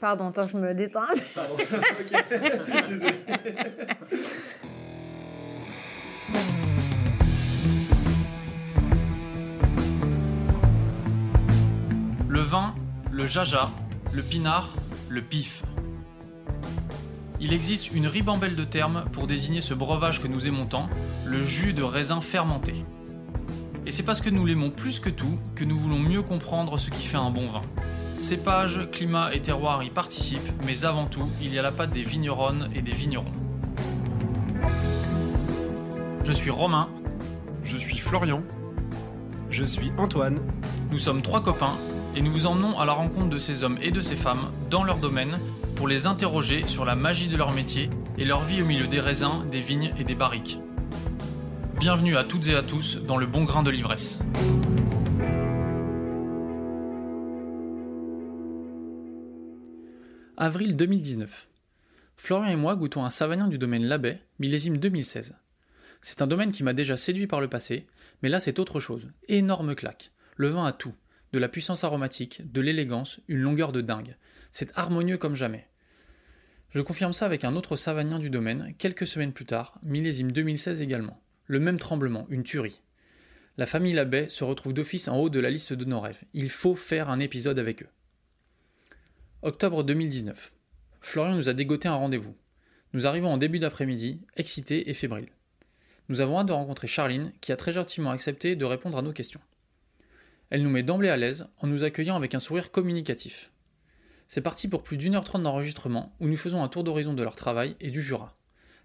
Pardon, attends, je me détends. Pardon. Le vin, le jaja, le pinard, le pif. Il existe une ribambelle de termes pour désigner ce breuvage que nous aimons tant, le jus de raisin fermenté. Et c'est parce que nous l'aimons plus que tout que nous voulons mieux comprendre ce qui fait un bon vin. Cépage, climat et terroir y participent, mais avant tout, il y a la patte des vigneronnes et des vignerons. Je suis Romain. Je suis Florian. Je suis Antoine. Nous sommes trois copains et nous vous emmenons à la rencontre de ces hommes et de ces femmes dans leur domaine pour les interroger sur la magie de leur métier et leur vie au milieu des raisins, des vignes et des barriques. Bienvenue à toutes et à tous dans le bon grain de l'ivresse. Avril 2019. Florian et moi goûtons un savagnin du domaine Labay, millésime 2016. C'est un domaine qui m'a déjà séduit par le passé, mais là c'est autre chose. Énorme claque. Le vin a tout. De la puissance aromatique, de l'élégance, une longueur de dingue. C'est harmonieux comme jamais. Je confirme ça avec un autre savagnin du domaine, quelques semaines plus tard, millésime 2016 également. Le même tremblement, une tuerie. La famille Labay se retrouve d'office en haut de la liste de nos rêves. Il faut faire un épisode avec eux. Octobre 2019. Florian nous a dégoté un rendez-vous. Nous arrivons en début d'après-midi, excités et fébriles. Nous avons hâte de rencontrer Charline, qui a très gentiment accepté de répondre à nos questions. Elle nous met d'emblée à l'aise en nous accueillant avec un sourire communicatif. C'est parti pour plus d'une heure trente d'enregistrement où nous faisons un tour d'horizon de leur travail et du Jura.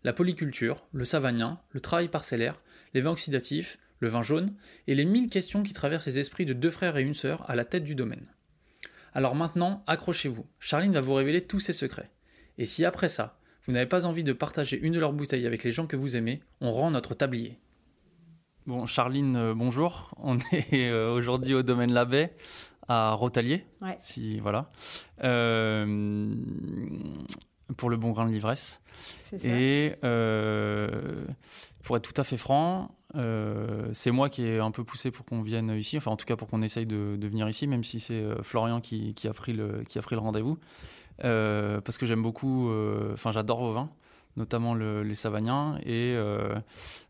La polyculture, le savagnin, le travail parcellaire, les vins oxydatifs, le vin jaune et les mille questions qui traversent les esprits de deux frères et une sœur à la tête du domaine. Alors maintenant, accrochez-vous, Charline va vous révéler tous ses secrets. Et si après ça, vous n'avez pas envie de partager une de leurs bouteilles avec les gens que vous aimez, on rend notre tablier. Bon, Charline, euh, bonjour. On est euh, aujourd'hui au domaine Labay à Rotalier. Ouais. Si, voilà. Euh, pour le bon grain de l'ivresse. C'est ça. Et euh, pour être tout à fait franc, euh, c'est moi qui ai un peu poussé pour qu'on vienne ici, enfin en tout cas pour qu'on essaye de, venir ici, même si c'est euh, Florian qui, a pris le, rendez-vous. Euh, parce que j'aime beaucoup, enfin j'adore vos vins, notamment le- les Savagnins. Et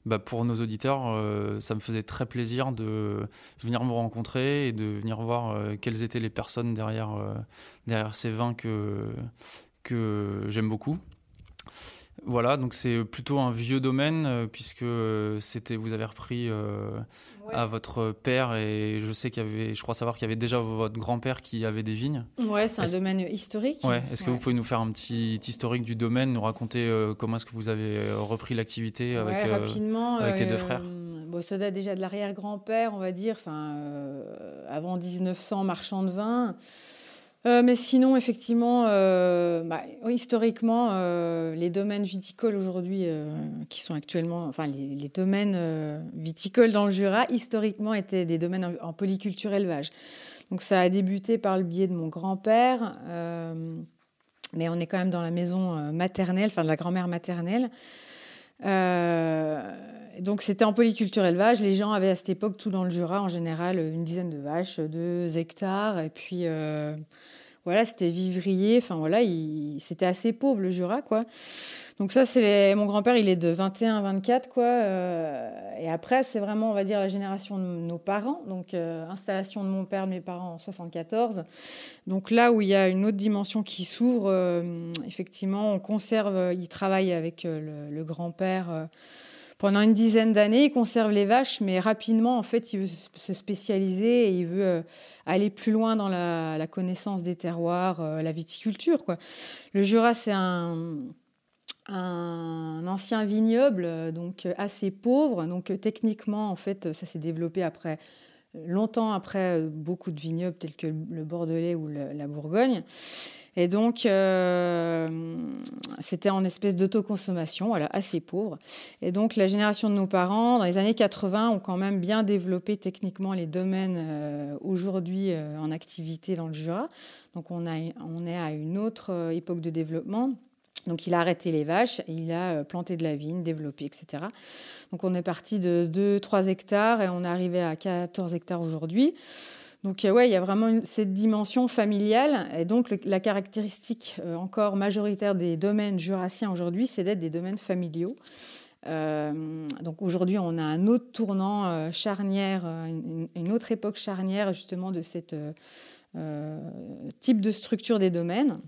bah, pour nos auditeurs, ça me faisait très plaisir de venir vous rencontrer et de venir voir quelles étaient les personnes derrière, ces vins que j'aime beaucoup. Voilà, donc c'est plutôt un vieux domaine euh, puisque euh, c'était vous avez repris euh, Ouais. à votre père et je sais qu'il y avait, je crois savoir qu'il y avait déjà votre grand-père qui avait des vignes. Ouais, c'est un domaine historique. Ouais. Est-ce que Ouais. vous pouvez nous faire un petit historique du domaine, nous raconter euh, comment est-ce que vous avez repris l'activité avec Ouais, euh, avec tes deux frères? Bon, ça date déjà de l'arrière-grand-père, on va dire, enfin, avant 1900, marchand de vin. Euh, mais sinon, effectivement, euh, bah, historiquement, euh, les domaines viticoles aujourd'hui, qui sont actuellement, enfin, les, domaines viticoles dans le Jura, historiquement, étaient des domaines en, en polyculture élevage. Donc, ça a débuté par le biais de mon grand-père. mais on est quand même dans la maison maternelle, enfin de la grand-mère maternelle. Donc c'était en polyculture élevage. Les gens avaient à cette époque, tout dans le Jura, en général, une dizaine de vaches, deux hectares. Et puis voilà, c'était vivrier. Enfin voilà, il- c'était assez pauvre le Jura, quoi. Donc ça, c'est mon grand-père, il est de 21-24, quoi. euh, et après, c'est vraiment, on va dire, la génération de nos parents. Donc euh, installation de mon père, de mes parents en 74. Donc là où il y a une autre dimension qui s'ouvre, euh, effectivement, on conserve, il travaille avec le, grand-père pendant une dizaine d'années, il conserve les vaches, mais rapidement, en fait, il veut se se spécialiser et il veut euh, aller plus loin dans la, connaissance des terroirs, euh, la viticulture. Le Jura, c'est un, un ancien vignoble, euh, donc assez pauvre. Donc techniquement, en fait, ça s'est développé après longtemps après beaucoup de vignobles tels que le Bordelais ou la Bourgogne. Et donc, euh, c'était en espèce d'autoconsommation, assez pauvre. Et donc, la génération de nos parents, dans les années 80, ont quand même bien développé techniquement les domaines euh, aujourd'hui euh, en activité dans le Jura. Donc, on, on est à une autre époque de développement. Donc, il a arrêté les vaches, il a planté de la vigne, développé, etc. Donc, on est parti de 2-3 hectares et on est arrivé à 14 hectares aujourd'hui. Donc ouais, il y a vraiment cette dimension familiale. Et donc la caractéristique encore majoritaire des domaines jurassiens aujourd'hui, c'est d'être des domaines familiaux. donc aujourd'hui, on a un autre tournant charnière, une, autre époque charnière justement de cette type de structure des domaines.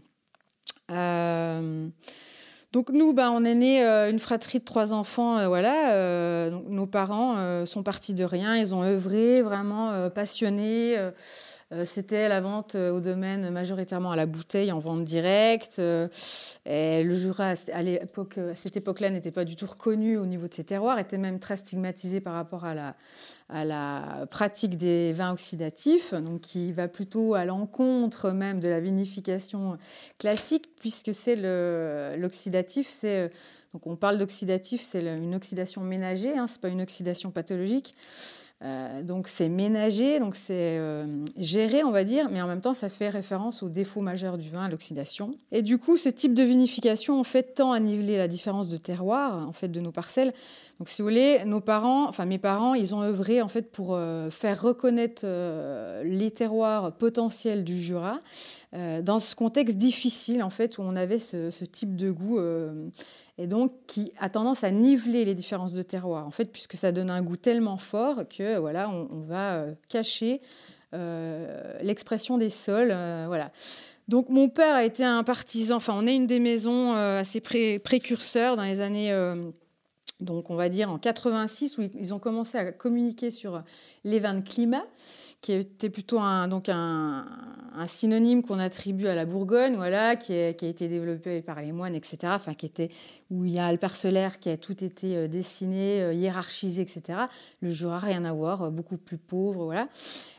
Donc nous, ben, on est né euh, une fratrie de trois enfants, euh, voilà. Euh, nos parents sont partis de rien, ils ont œuvré, vraiment passionnés. C'était la vente au domaine majoritairement à la bouteille, en vente directe. Et le Jura, à, cette époque-là, n'était pas du tout reconnu au niveau de ses terroirs, était même très stigmatisé par rapport à la, pratique des vins oxydatifs, donc qui va plutôt à l'encontre même de la vinification classique, puisque c'est l'oxydatif, c'est donc on parle d'oxydatif, c'est une oxydation ménagée, hein, c'est pas une oxydation pathologique. Euh, donc c'est ménager, donc c'est euh, géré, on va dire, mais en même temps ça fait référence au défaut majeur du vin, à l'oxydation. Et du coup, ce type de vinification en fait tend à niveler la différence de terroir en fait de nos parcelles. Donc si vous voulez, nos parents, enfin mes parents, ils ont œuvré en fait pour euh, faire reconnaître les terroirs potentiels du Jura dans ce contexte difficile en fait où on avait ce type de goût et donc qui a tendance à niveler les différences de terroir, en fait, puisque ça donne un goût tellement fort que voilà, on, va euh, cacher euh, l'expression des sols, euh, voilà. Donc mon père a été un partisan, enfin on est une des maisons assez précurseurs dans les années, donc on va dire en 86, où ils ont commencé à communiquer sur les vins de climat qui était plutôt un, donc un, synonyme qu'on attribue à la Bourgogne, voilà, qui, a été développé par les moines, etc. Enfin, qui était où il y a le parcellaire qui a tout été euh, dessiné, euh, hiérarchisé, etc. Le Jura, rien à voir, euh, beaucoup plus pauvre, voilà.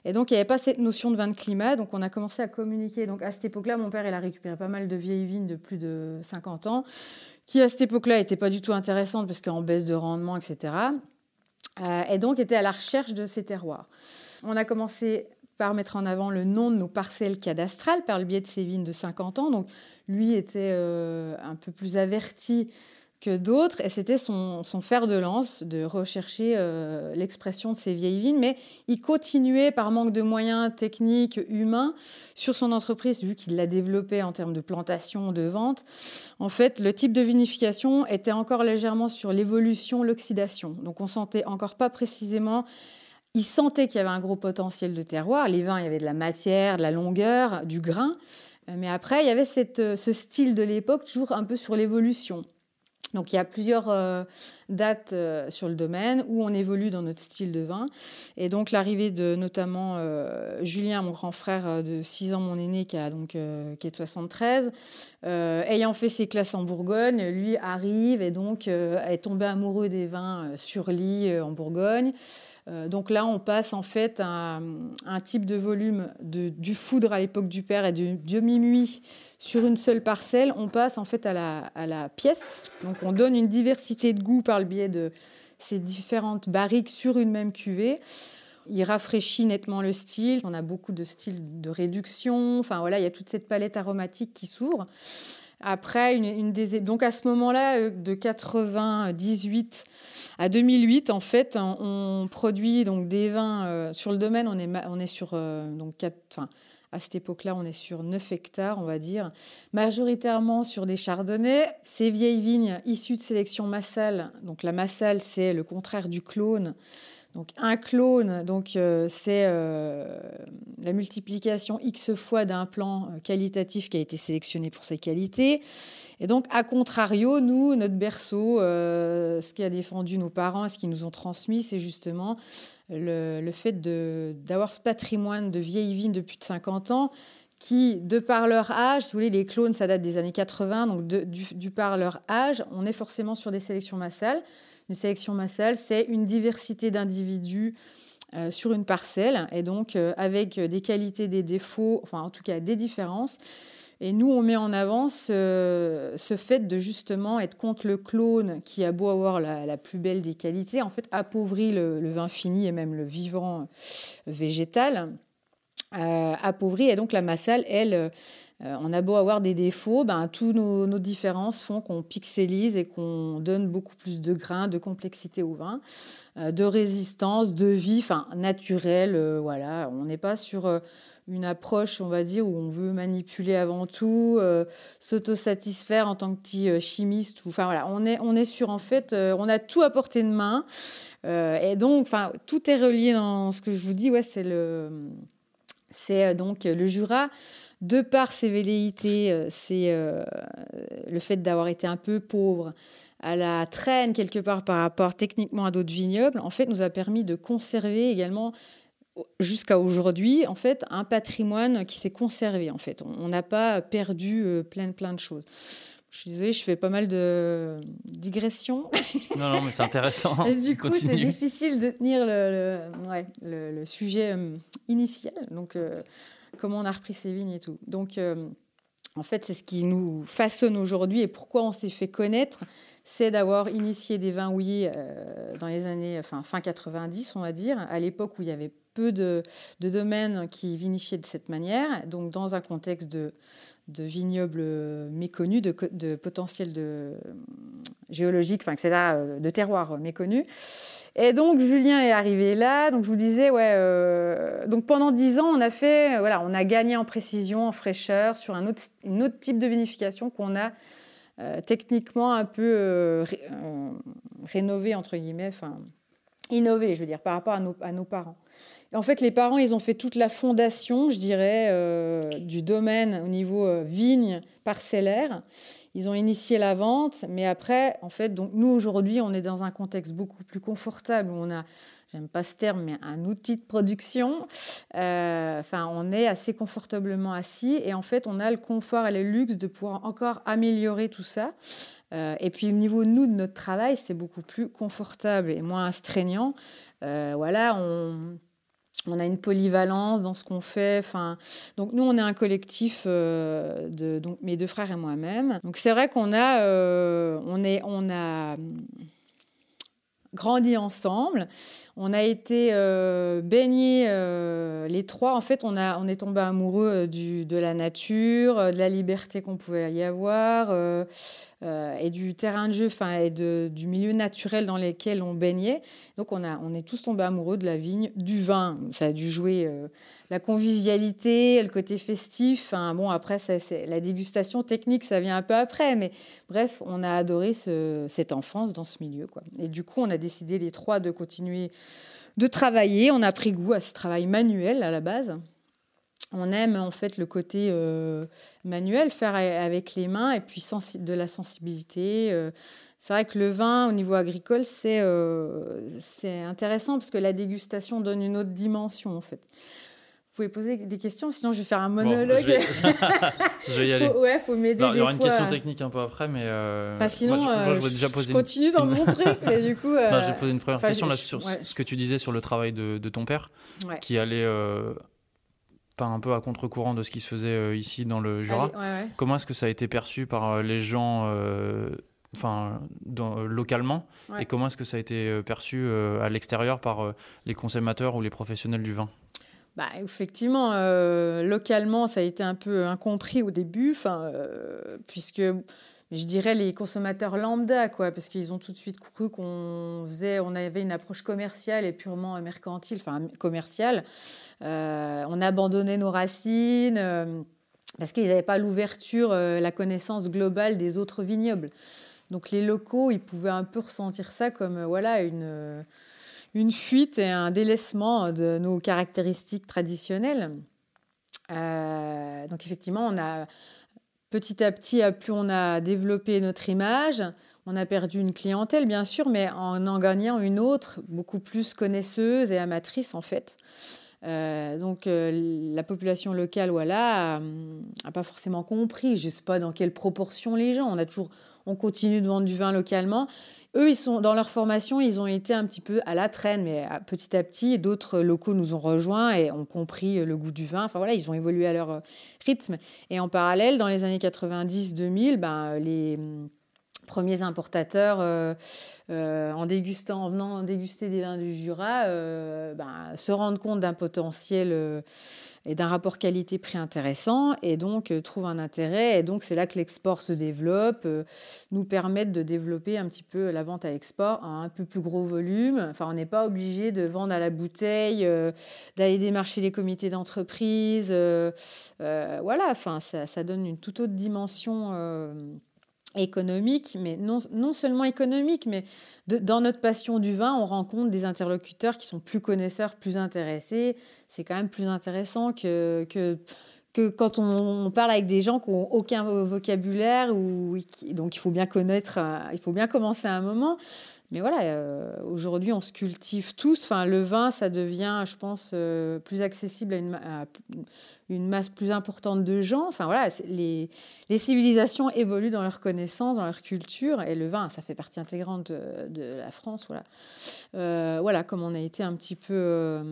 Et donc, il n'y avait pas cette notion de vin de climat, donc on a commencé à communiquer. Donc, à cette époque-là, mon père, il a récupéré pas mal de vieilles vignes de plus de 50 ans, qui à cette époque-là n'étaient pas du tout intéressantes parce qu'en baisse de rendement, etc. et donc, étaient à la recherche de ces terroirs. On a commencé par mettre en avant le nom de nos parcelles cadastrales par le biais de vignes de 50 ans. Donc lui était euh, un peu plus averti que d'autres et c'était son, fer de lance de rechercher euh, l'expression de ces vieilles vignes. Mais il continuait par manque de moyens techniques, humains, sur son entreprise, vu qu'il l'a développée en termes de plantation, de vente. En fait, le type de vinification était encore légèrement sur l'évolution, l'oxydation. Donc on sentait encore pas précisément il sentait qu'il y avait un gros potentiel de terroir. Les vins, il y avait de la matière, de la longueur, du grain. Euh, mais après, il y avait euh, ce style de l'époque, toujours un peu sur l'évolution. Donc il y a plusieurs euh, dates sur le domaine où on évolue dans notre style de vin. Et donc l'arrivée de notamment Julien, mon grand frère de 6 ans, mon aîné, qui, a donc, qui est de 73, ayant fait ses classes en Bourgogne, lui arrive et donc est tombé amoureux des vins sur lit en Bourgogne. Euh, donc là, on passe en fait à un, type de volume du foudre à l'époque du père et du demi-muit sur une seule parcelle. On passe en fait à la, pièce. Donc on donne une diversité de goût par le biais de ces différentes barriques sur une même cuvée. Il rafraîchit nettement le style. On a beaucoup de styles de réduction. Enfin voilà, il y a toute cette palette aromatique qui s'ouvre. Après, une, donc à ce moment-là, euh, de 98 à 2008, en fait, on produit donc des vins euh, sur le domaine. On est, on est sur euh, donc enfin, à cette époque-là, on est sur 9 hectares, on va dire, majoritairement sur des chardonnays. Ces vieilles vignes issues de sélection massale. Donc la massale, c'est le contraire du clone. Donc un clone, donc euh, c'est euh, la multiplication x fois d'un plan euh, qualitatif qui a été sélectionné pour ses qualités. Et donc, à contrario, nous, notre berceau, ce qui a défendu nos parents, ce qu'ils nous ont transmis, c'est justement le, fait d'avoir ce patrimoine de vieilles vignes de plus de 50 ans qui, de par leur âge, si vous voulez, les clones, ça date des années 80, donc du par leur âge, on est forcément sur des sélections massales. Une sélection massale, c'est une diversité d'individus euh, sur une parcelle, et donc euh, avec des qualités, des défauts, enfin en tout cas des différences. Et nous, on met en avant ce, fait de justement être contre le clone qui a beau avoir la, plus belle des qualités, en fait appauvrit le, vin fini et même le vivant végétal. Euh, appauvrit et donc la massale, elle, on a beau avoir des défauts, ben, tous nos, nos différences font qu'on pixelise et qu'on donne beaucoup plus de grains, de complexité au vin, de résistance, de vie, enfin naturelle. voilà, on n'est pas sur une approche, on va dire, où on veut manipuler avant tout, euh, s'autosatisfaire en tant que petit euh, chimiste. Enfin voilà, on est, on est sur en fait, euh, on a tout à portée de main. et donc, enfin, tout est relié dans ce que je vous dis. Ouais, c'est le, c'est donc le Jura. De par ses velléités, c'est le fait d'avoir été un peu pauvre, à la traîne quelque part par rapport techniquement à d'autres vignobles, en fait, nous a permis de conserver également jusqu'à aujourd'hui, en fait, un patrimoine qui s'est conservé. En fait, on n'a pas perdu euh, plein, plein de choses. Je suis désolée, je fais pas mal de digressions. Non, non, mais c'est intéressant. Et du coup, c'est difficile de tenir le, le, sujet euh, initial. Donc, euh, comment on a repris ces vignes et tout. Donc, en fait, c'est ce qui nous façonne aujourd'hui et pourquoi on s'est fait connaître, c'est d'avoir initié des vins houillés dans les années, enfin, fin 90, on va dire, à l'époque où il y avait peu de, domaines qui vinifiaient de cette manière, donc dans un contexte de, de vignobles méconnus, de, de potentiel de, géologique, enfin, euh, de terroirs méconnus. Et donc Julien est arrivé là. Donc je vous disais, ouais. Euh, donc pendant dix ans, on a fait, voilà, on a gagné en précision, en fraîcheur sur un autre, type de vinification qu'on a euh, techniquement un peu rénové entre guillemets, enfin innové, je veux dire, par rapport à nos parents. En fait, les parents, ils ont fait toute la fondation, je dirais, euh, du domaine au niveau euh, vigne parcellaire. Ils ont initié la vente, mais après, en fait, donc nous aujourd'hui, on est dans un contexte beaucoup plus confortable où on a, j'aime pas ce terme, mais un outil de production. Euh, enfin, on est assez confortablement assis et en fait, on a le confort et le luxe de pouvoir encore améliorer tout ça. et puis au niveau nous de notre travail, c'est beaucoup plus confortable et moins astreignant. voilà, on on a une polyvalence dans ce qu'on fait. Enfin, donc nous, on est un collectif euh, de donc mes deux frères et moi-même. Donc c'est vrai qu'on a, euh, on est, on a grandi ensemble. On a été euh, baignés les trois. En fait, on, a, on est tombé amoureux du, de la nature, de la liberté qu'on pouvait y avoir, euh, et du terrain de jeu, enfin, et de, du milieu naturel dans lequel on baignait. Donc, on, a, on est tous tombés amoureux de la vigne, du vin. Ça a dû jouer euh, la convivialité, le côté festif. Enfin, bon, après, ça, la dégustation technique, ça vient un peu après. Mais bref, on a adoré ce, cette enfance dans ce milieu. Et du coup, on a décidé les trois de continuer de travailler. On a pris goût à ce travail manuel à la base on aime en fait le côté euh, manuel, faire avec les mains et puis de la sensibilité. Euh. c'est vrai que le vin au niveau agricole, euh, c'est intéressant parce que la dégustation donne une autre dimension en fait. Vous pouvez poser des questions, sinon je vais faire un monologue. je, vais... y aller. Faut, ouais, faut m'aider. Il y aura une question technique un peu après, mais. Enfin, sinon, je, déjà poser continue dans mon truc, mais du coup. Non, j'ai posé une première question là sur ce que tu disais sur le travail de, ton père, qui allait pas un peu à contre-courant de ce qui se faisait euh, ici dans le Jura. Comment est-ce que ça a été perçu par euh, les gens euh, localement? Et comment est-ce que ça a été perçu à l'extérieur par les consommateurs ou les professionnels du vin? Bah, effectivement, localement, ça a été un peu incompris au début, puisque je dirais les consommateurs lambda, quoi, parce qu'ils ont tout de suite cru qu'on faisait, on avait une approche commerciale et purement mercantile, enfin commerciale. Euh, on abandonnait nos racines euh, parce qu'ils n'avaient pas l'ouverture, euh, la connaissance globale des autres vignobles. Donc les locaux, ils pouvaient un peu ressentir ça comme voilà une, une fuite et un délaissement de nos caractéristiques traditionnelles. donc effectivement, on a petit à petit, plus on a développé notre image, on a perdu une clientèle, bien sûr, mais en en gagnant une autre, beaucoup plus connaisseuse et amatrice, en fait. Euh, donc euh, la population locale, voilà, n'a pas forcément compris. Je ne sais pas dans quelle proportion les gens. On a toujours, on continue de vendre du vin localement. Eux, ils sont dans leur formation, ils ont été un petit peu à la traîne, mais petit à petit, d'autres locaux nous ont rejoints et ont compris le goût du vin. Enfin voilà, ils ont évolué à leur rythme. Et en parallèle, dans les années 90-2000, ben, les premiers importateurs, en dégustant, en venant déguster des vins du Jura, ben, se rendre compte d'un potentiel et d'un rapport qualité-prix intéressant et donc euh, trouve un intérêt. Et donc c'est là que l'export se développe, euh, nous permettent de développer un petit peu la vente à l'export à un peu plus gros volume. Enfin, on n'est pas obligé de vendre à la bouteille, euh, d'aller démarcher les comités d'entreprise. voilà, enfin, ça, donne une toute autre dimension économique, mais non, non seulement économique, mais dans notre passion du vin, on rencontre des interlocuteurs qui sont plus connaisseurs, plus intéressés. C'est quand même plus intéressant que, que, que quand on, parle avec des gens qui n'ont aucun vocabulaire. Ou, donc il faut bien connaître, euh, il faut bien commencer à un moment. Mais voilà, euh, aujourd'hui, on se cultive tous. Enfin, le vin, ça devient, je pense, euh, plus accessible à une, masse plus importante de gens. Enfin voilà, les, civilisations évoluent dans leur connaissance, dans leur culture, et le vin, ça fait partie intégrante de, la France. Voilà, euh, voilà, comme on a été un petit peu,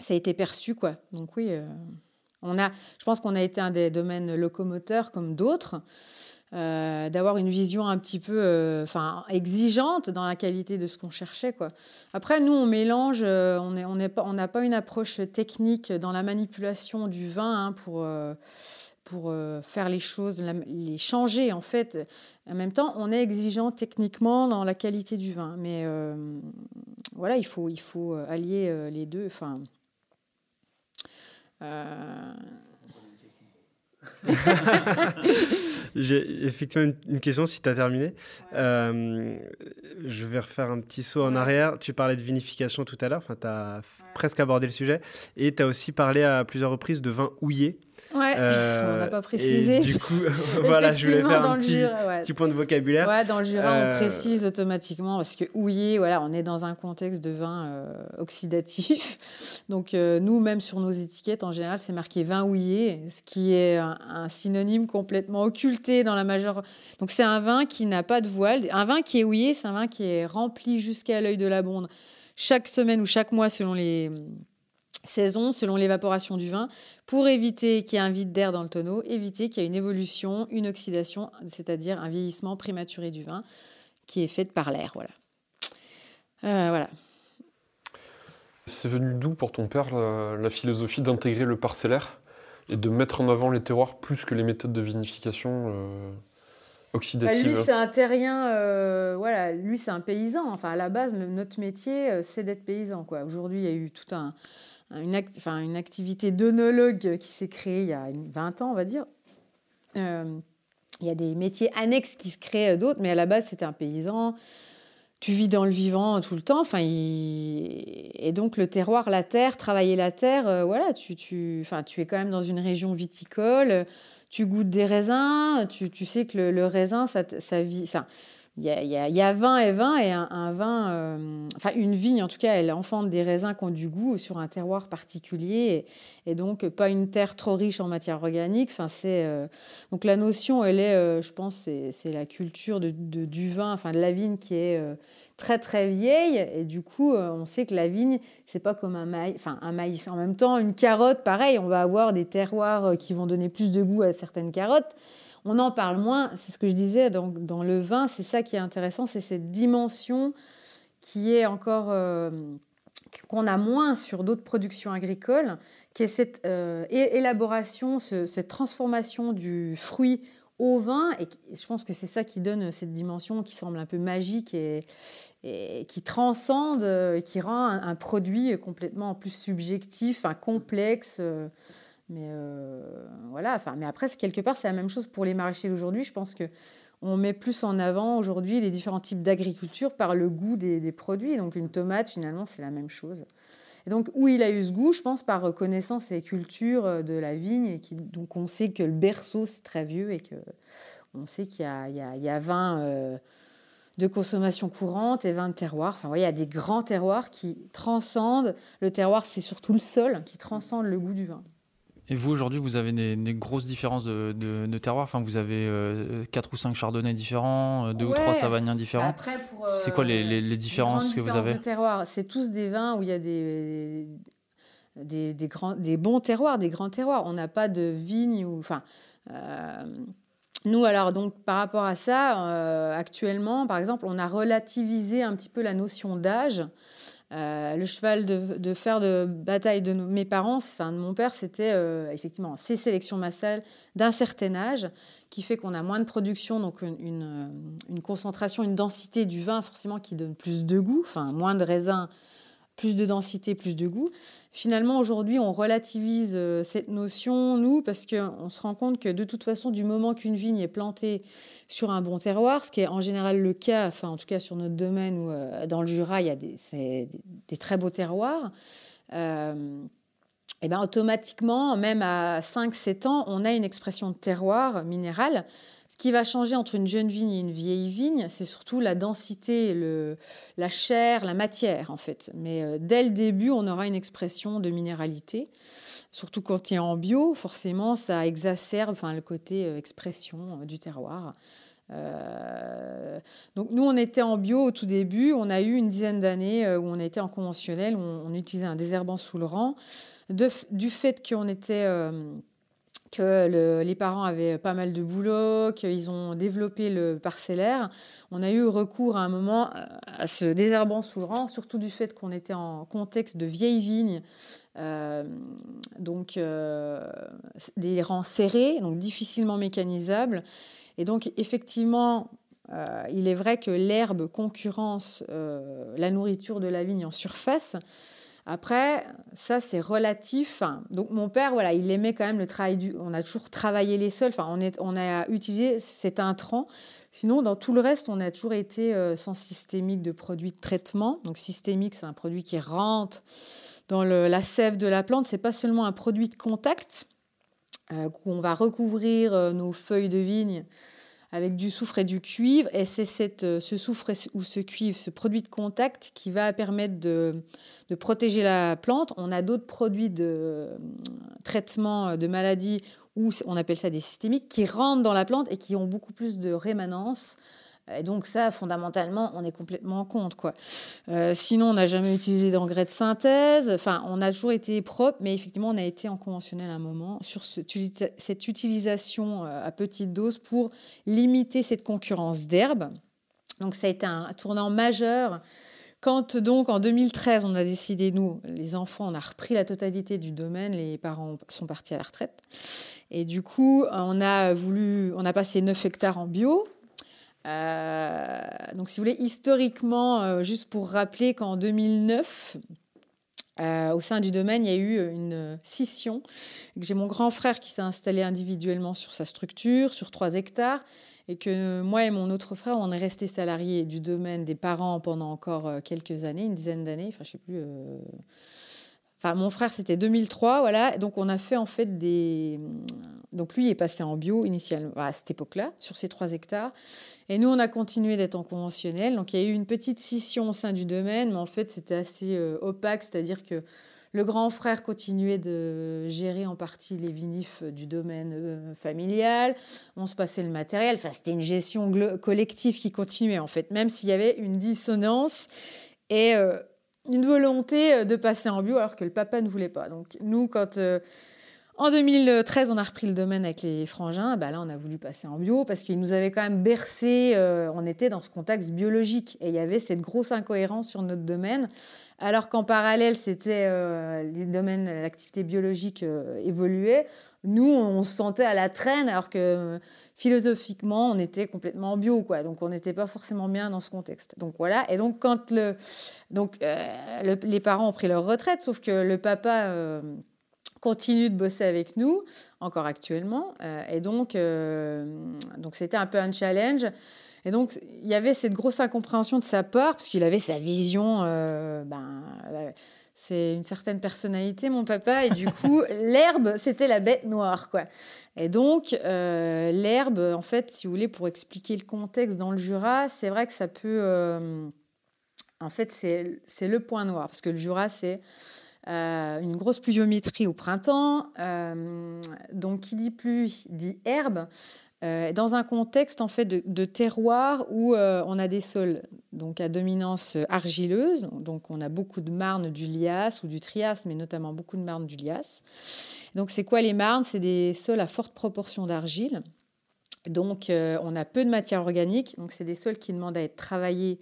ça a été perçu quoi. Donc oui, on a, je pense qu'on a été un des domaines locomoteurs comme d'autres. Euh, d'avoir une vision un petit peu euh, exigeante dans la qualité de ce qu'on cherchait. Quoi. Après, nous, on mélange, euh, on n'a on pas, on pas une approche technique dans la manipulation du vin hein, pour, pour faire les choses, les changer en fait. En même temps, on est exigeant techniquement dans la qualité du vin. Mais voilà, il faut, il faut allier les deux. Enfin, J'ai effectivement une, question si tu as terminé. Euh, je vais refaire un petit saut en arrière. Tu parlais de vinification tout à l'heure, enfin, tu as presque abordé le sujet. Et tu as aussi parlé à plusieurs reprises de vin houillé. Ouais, euh, on l'a pas précisé. du coup, voilà, je voulais faire un petit, petit, point de vocabulaire. Ouais, dans le Jura, on euh, précise automatiquement parce que houillé, voilà, on est dans un contexte de vin euh, oxydatif. Donc, nous, même sur nos étiquettes, en général, c'est marqué vin houillé, ce qui est un, synonyme complètement occulté dans la majeure. Donc, c'est un vin qui n'a pas de voile. Un vin qui est houillé, c'est un vin qui est rempli jusqu'à l'œil de la bonde chaque semaine ou chaque mois selon les saison selon l'évaporation du vin pour éviter qu'il y ait un vide d'air dans le tonneau, éviter qu'il y ait une évolution, une oxydation, c'est-à-dire un vieillissement prématuré du vin qui est fait par l'air. Voilà. Euh, voilà. C'est venu d'où pour ton père la, philosophie d'intégrer le parcellaire et de mettre en avant les terroirs plus que les méthodes de vinification euh, oxydatives bah, Lui, c'est un terrien, euh, voilà, lui, c'est un paysan. Enfin, à la base, notre métier, c'est d'être paysan. Aujourd'hui, il y a eu tout un, une, enfin, une activité d'onologue qui s'est créée il y a 20 ans, on va dire. Euh, il y a des métiers annexes qui se créent euh, d'autres, mais à la base, c'était un paysan. Tu vis dans le vivant tout le temps. Enfin, Et donc, le terroir, la terre, travailler la terre, euh, voilà, tu, tu, enfin, tu es quand même dans une région viticole. Tu goûtes des raisins. Tu, tu sais que le, raisin, ça, ça vit. Il y, a, vin et vin, et un, vin, euh, enfin une vigne en tout cas, elle enfante des raisins qui ont du goût sur un terroir particulier, et, donc pas une terre trop riche en matière organique. Enfin, c'est, euh, donc la notion, elle est, euh, je pense, c'est, la culture du vin, enfin de la vigne qui est très très vieille, et du coup, on sait que la vigne, c'est pas comme un maïs, enfin un maïs. En même temps, une carotte, pareil, on va avoir des terroirs qui vont donner plus de goût à certaines carottes on en parle moins. C'est ce que je disais dans le vin, c'est ça qui est intéressant, c'est cette dimension qui est encore euh, qu'on a moins sur d'autres productions agricoles, qui est cette euh, élaboration, cette transformation du fruit au vin. Et je pense que c'est ça qui donne cette dimension qui semble un peu magique et, qui transcende, et qui rend un, produit complètement plus subjectif, un complexe. Mais euh, voilà, enfin, mais après, quelque part, c'est la même chose pour les maraîchers d'aujourd'hui. Je pense que on met plus en avant aujourd'hui les différents types d'agriculture par le goût des, produits. Donc une tomate, finalement, c'est la même chose. Et donc où il a eu ce goût, je pense par connaissance et culture de la vigne. Donc on sait que le berceau, c'est très vieux et que on sait qu'il y a, il y a, 20 euh, de consommation courante et 20 de terroirs. Enfin, il y a des grands terroirs qui transcendent. Le terroir, c'est surtout le sol qui transcende le goût du vin. Et vous, aujourd'hui, vous avez des, grosses différences de, de, terroir. Enfin, vous avez euh, quatre ou cinq chardonnays différents, euh, deux ou trois savagnins différents. c'est quoi les, les, différences que vous avez de terroir, c'est tous des vins où il y a des, des, des, grands, des bons terroirs, des grands terroirs. On n'a pas de vignes ou, enfin, euh, nous, alors, donc, par rapport à ça, actuellement, par exemple, on a relativisé un petit peu la notion d'âge. Euh, le cheval de, fer de bataille de mes parents, enfin de mon père, c'était euh, effectivement ces sélections massales d'un certain âge qui fait qu'on a moins de production, donc une, une, concentration, une densité du vin forcément qui donne plus de goût, enfin moins de raisins plus de densité, plus de goût. Finalement, aujourd'hui, on relativise euh, cette notion, nous, parce qu'on se rend compte que de toute façon, du moment qu'une vigne est plantée sur un bon terroir, ce qui est en général le cas, enfin en tout cas sur notre domaine ou euh, dans le Jura, il y a des, très beaux terroirs. Euh, et ben automatiquement, même à 5-7 ans, on a une expression de terroir minéral qui va changer entre une jeune vigne et une vieille vigne, c'est surtout la densité, le, la chair, la matière en fait. Mais euh, dès le début, on aura une expression de minéralité. Surtout quand il est en bio, forcément, ça exacerbe enfin, le côté euh, expression euh, du terroir. donc nous, on était en bio au tout début. On a eu une dizaine d'années où on était en conventionnel, où on, utilisait un désherbant sous le rang. du fait qu'on était que les parents avaient pas mal de boulot, qu'ils ont développé le parcellaire. On a eu recours à un moment à ce désherbant rang, surtout du fait qu'on était en contexte de vieilles vignes, euh, donc euh, des rangs serrés, donc difficilement mécanisables. Et donc effectivement, euh, il est vrai que l'herbe concurrence la nourriture de la vigne en surface. Après, ça, c'est relatif. Donc, mon père, voilà, il aimait quand même le travail du. On a toujours travaillé les sols. Enfin, on, a utilisé cet intrant. Sinon, dans tout le reste, on a toujours été euh, sans systémique de produits de traitement. Donc, systémique, c'est un produit qui rentre dans la sève de la plante. C'est pas seulement un produit de contact euh, où on va recouvrir euh, nos feuilles de vigne avec du soufre et du cuivre. Et c'est euh, ce soufre ou ce cuivre, ce produit de contact qui va permettre de, protéger la plante. On a d'autres produits de euh, traitement de maladies, ou on appelle ça des systémiques, qui rentrent dans la plante et qui ont beaucoup plus de rémanence et donc ça, fondamentalement, on est complètement en compte. Quoi. Euh, sinon, on n'a jamais utilisé d'engrais de synthèse. Enfin, on a toujours été propre, mais effectivement, on a été en conventionnel à un moment sur cette utilisation euh, à petite dose pour limiter cette concurrence d'herbes. Donc ça a été un tournant majeur. Quand donc en 2013, on a décidé, nous, les enfants, on a repris la totalité du domaine, les parents sont partis à la retraite. Et du coup, on a voulu, on a passé 9 hectares en bio, euh, donc, si vous voulez, historiquement, euh, juste pour rappeler qu'en 2009, euh, au sein du domaine, il y a eu une scission. J'ai mon grand frère qui s'est installé individuellement sur sa structure, sur 3 hectares, et que moi et mon autre frère, on est restés salariés du domaine des parents pendant encore quelques années, une dizaine d'années, enfin je sais plus. Enfin, mon frère, c'était 2003, voilà. Donc, on a fait en fait des, donc lui est passé en bio initialement à cette époque-là, sur ces trois hectares. Et nous, on a continué d'être en conventionnel. Donc il y a eu une petite scission au sein du domaine, mais en fait c'était assez euh, opaque, c'est-à-dire que le grand frère continuait de gérer en partie les vinifs du domaine euh, familial. On se passait le matériel. Enfin, c'était une gestion collective qui continuait en fait, même s'il y avait une dissonance et euh, une volonté de passer en bio alors que le papa ne voulait pas. Donc nous, quand en 2013, on a repris le domaine avec les frangins. Bah là, on a voulu passer en bio parce qu'ils nous avaient quand même bercé. Euh, on était dans ce contexte biologique et il y avait cette grosse incohérence sur notre domaine. Alors qu'en parallèle, c'était euh, les domaines, l'activité biologique euh, évoluait. Nous, on se sentait à la traîne alors que philosophiquement, on était complètement en bio. Donc, on n'était pas forcément bien dans ce contexte. Donc voilà. Et donc, quand les parents ont pris leur retraite, sauf que le papa continue de bosser avec nous, encore actuellement. Euh, et donc, euh, donc c'était un peu un challenge. Et donc, il y avait cette grosse incompréhension de sa part, parce qu'il avait sa vision. Euh, ben, c'est une certaine personnalité, mon papa. Et du coup, l'herbe, c'était la bête noire, quoi. Et donc, l'herbe, en fait, si vous voulez, pour expliquer le contexte dans le Jura, c'est vrai que ça peut. en fait, c'est le point noir, parce que le Jura, c'est euh, une grosse pluviométrie au printemps. Euh, donc, qui dit pluie dit herbe. Euh, dans un contexte en fait de, terroir où on a des sols donc à dominance argileuse, donc on a beaucoup de marnes du lias ou du trias, mais notamment beaucoup de marnes du lias. Donc c'est quoi les marnes? C'est des sols à forte proportion d'argile. Donc, on a peu de matière organique. Donc, c'est des sols qui demandent à être travaillés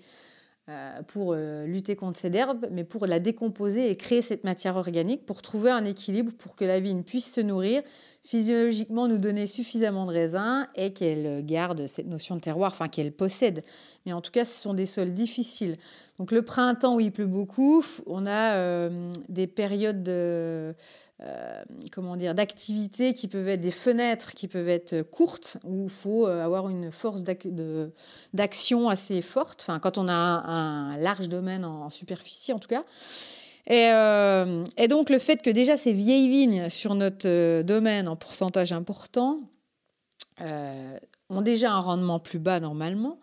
pour euh, lutter contre cette herbe, mais pour la décomposer et créer cette matière organique, pour trouver un équilibre, pour que la vigne puisse se nourrir, physiologiquement nous donner suffisamment de raisins et qu'elle garde cette notion de terroir, enfin qu'elle possède. Mais en tout cas, ce sont des sols difficiles. Donc le printemps où il pleut beaucoup, on a euh, des périodes de euh, comment dire, d'activités qui peuvent être des fenêtres qui peuvent être courtes, où il faut euh, avoir une force d'action assez forte, enfin, quand on a un, large domaine en, superficie en tout cas. Euh, et, donc le fait que déjà ces vieilles vignes sur notre domaine en pourcentage important ont déjà un rendement plus bas normalement,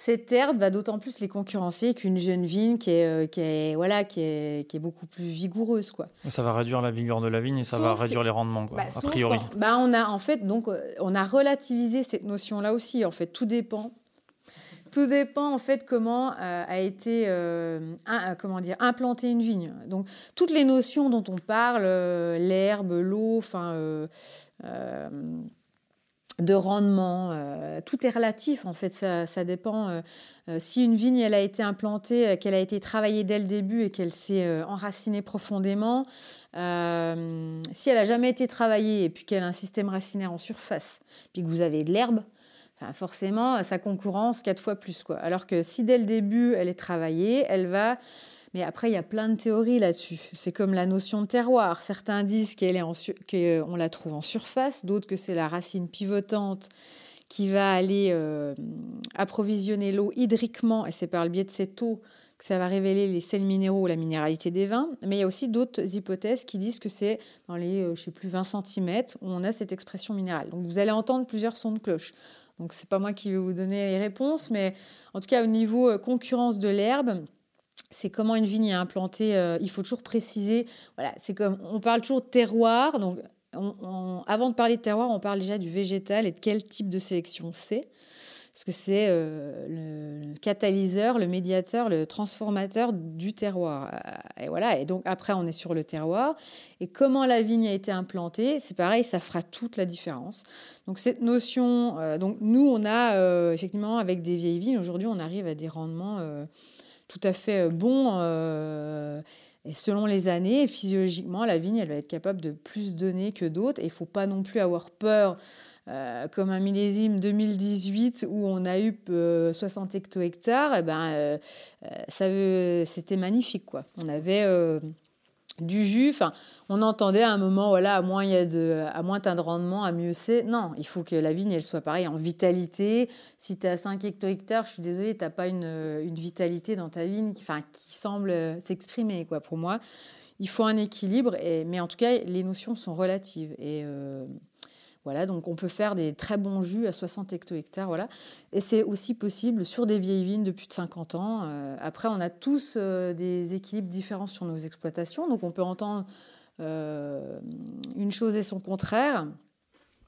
cette herbe va d'autant plus les concurrencer qu'une jeune vigne qui est, euh, qui est, voilà, qui est, qui est beaucoup plus vigoureuse. Quoi. Ça va réduire la vigueur de la vigne et ça va réduire les rendements, quoi, bah, a priori. Bah, on a en fait donc euh, on a relativisé cette notion-là aussi. En fait, tout dépend. Tout dépend en fait comment euh, a été comment dire implanter une vigne. Donc toutes les notions dont on parle, l'herbe, l'eau, enfin de rendement. Euh, tout est relatif, en fait, ça, dépend. Euh, euh, si une vigne, elle a été implantée, qu'elle a été travaillée dès le début et qu'elle s'est enracinée profondément, si elle n'a jamais été travaillée et puis qu'elle a un système racinaire en surface, puis que vous avez de l'herbe, forcément, sa concurrence quatre fois plus. Quoi. Alors que si dès le début, elle est travaillée, elle va mais après, il y a plein de théories là-dessus. C'est comme la notion de terroir. Certains disent qu'on la trouve en surface, d'autres que c'est la racine pivotante qui va aller euh, approvisionner l'eau hydriquement, et c'est par le biais de cette eau que ça va révéler les sels minéraux ou la minéralité des vins. Mais il y a aussi d'autres hypothèses qui disent que c'est dans les, euh, je sais plus, 20 cm où on a cette expression minérale. Donc vous allez entendre plusieurs sons de cloche. Donc c'est pas moi qui vais vous donner les réponses, mais en tout cas au niveau euh, concurrence de l'herbe, c'est comment une vigne est implantée. Euh, il faut toujours préciser. Voilà, c'est comme on parle toujours de terroir. Donc, avant de parler de terroir, on parle déjà du végétal et de quel type de sélection c'est. Parce que c'est euh, le catalyseur, le médiateur, le transformateur du terroir. Euh, et voilà. Et donc après, on est sur le terroir. Et comment la vigne a été implantée, c'est pareil, ça fera toute la différence. Donc cette notion, donc nous, on a effectivement avec des vieilles vignes aujourd'hui, on arrive à des rendements tout à fait euh, bon. Euh, selon les années, physiologiquement, la vigne, elle va être capable de plus donner que d'autres. Et il ne faut pas non plus avoir peur, euh, comme un millésime 2018 où on a eu 60 hecto-hectares. Eh ben, c'était magnifique. Quoi. On avait du jus. Enfin, on entendait à un moment, voilà, à moins il y a de, à moins as de rendement, à mieux c'est. Non, il faut que la vigne, elle soit pareille en vitalité. Si tu as 5 hecto-hectares, je suis désolée, tu n'as pas une, une, vitalité dans ta vigne qui, enfin, qui semble s'exprimer, quoi, pour moi. Il faut un équilibre, et, mais en tout cas, les notions sont relatives. Et, euh, voilà, donc on peut faire des très bons jus à 60 hecto-hectares. Voilà. Et c'est aussi possible sur des vieilles vignes de plus de 50 ans. Euh, après, on a tous euh, des équilibres différents sur nos exploitations. Donc on peut entendre euh, une chose et son contraire.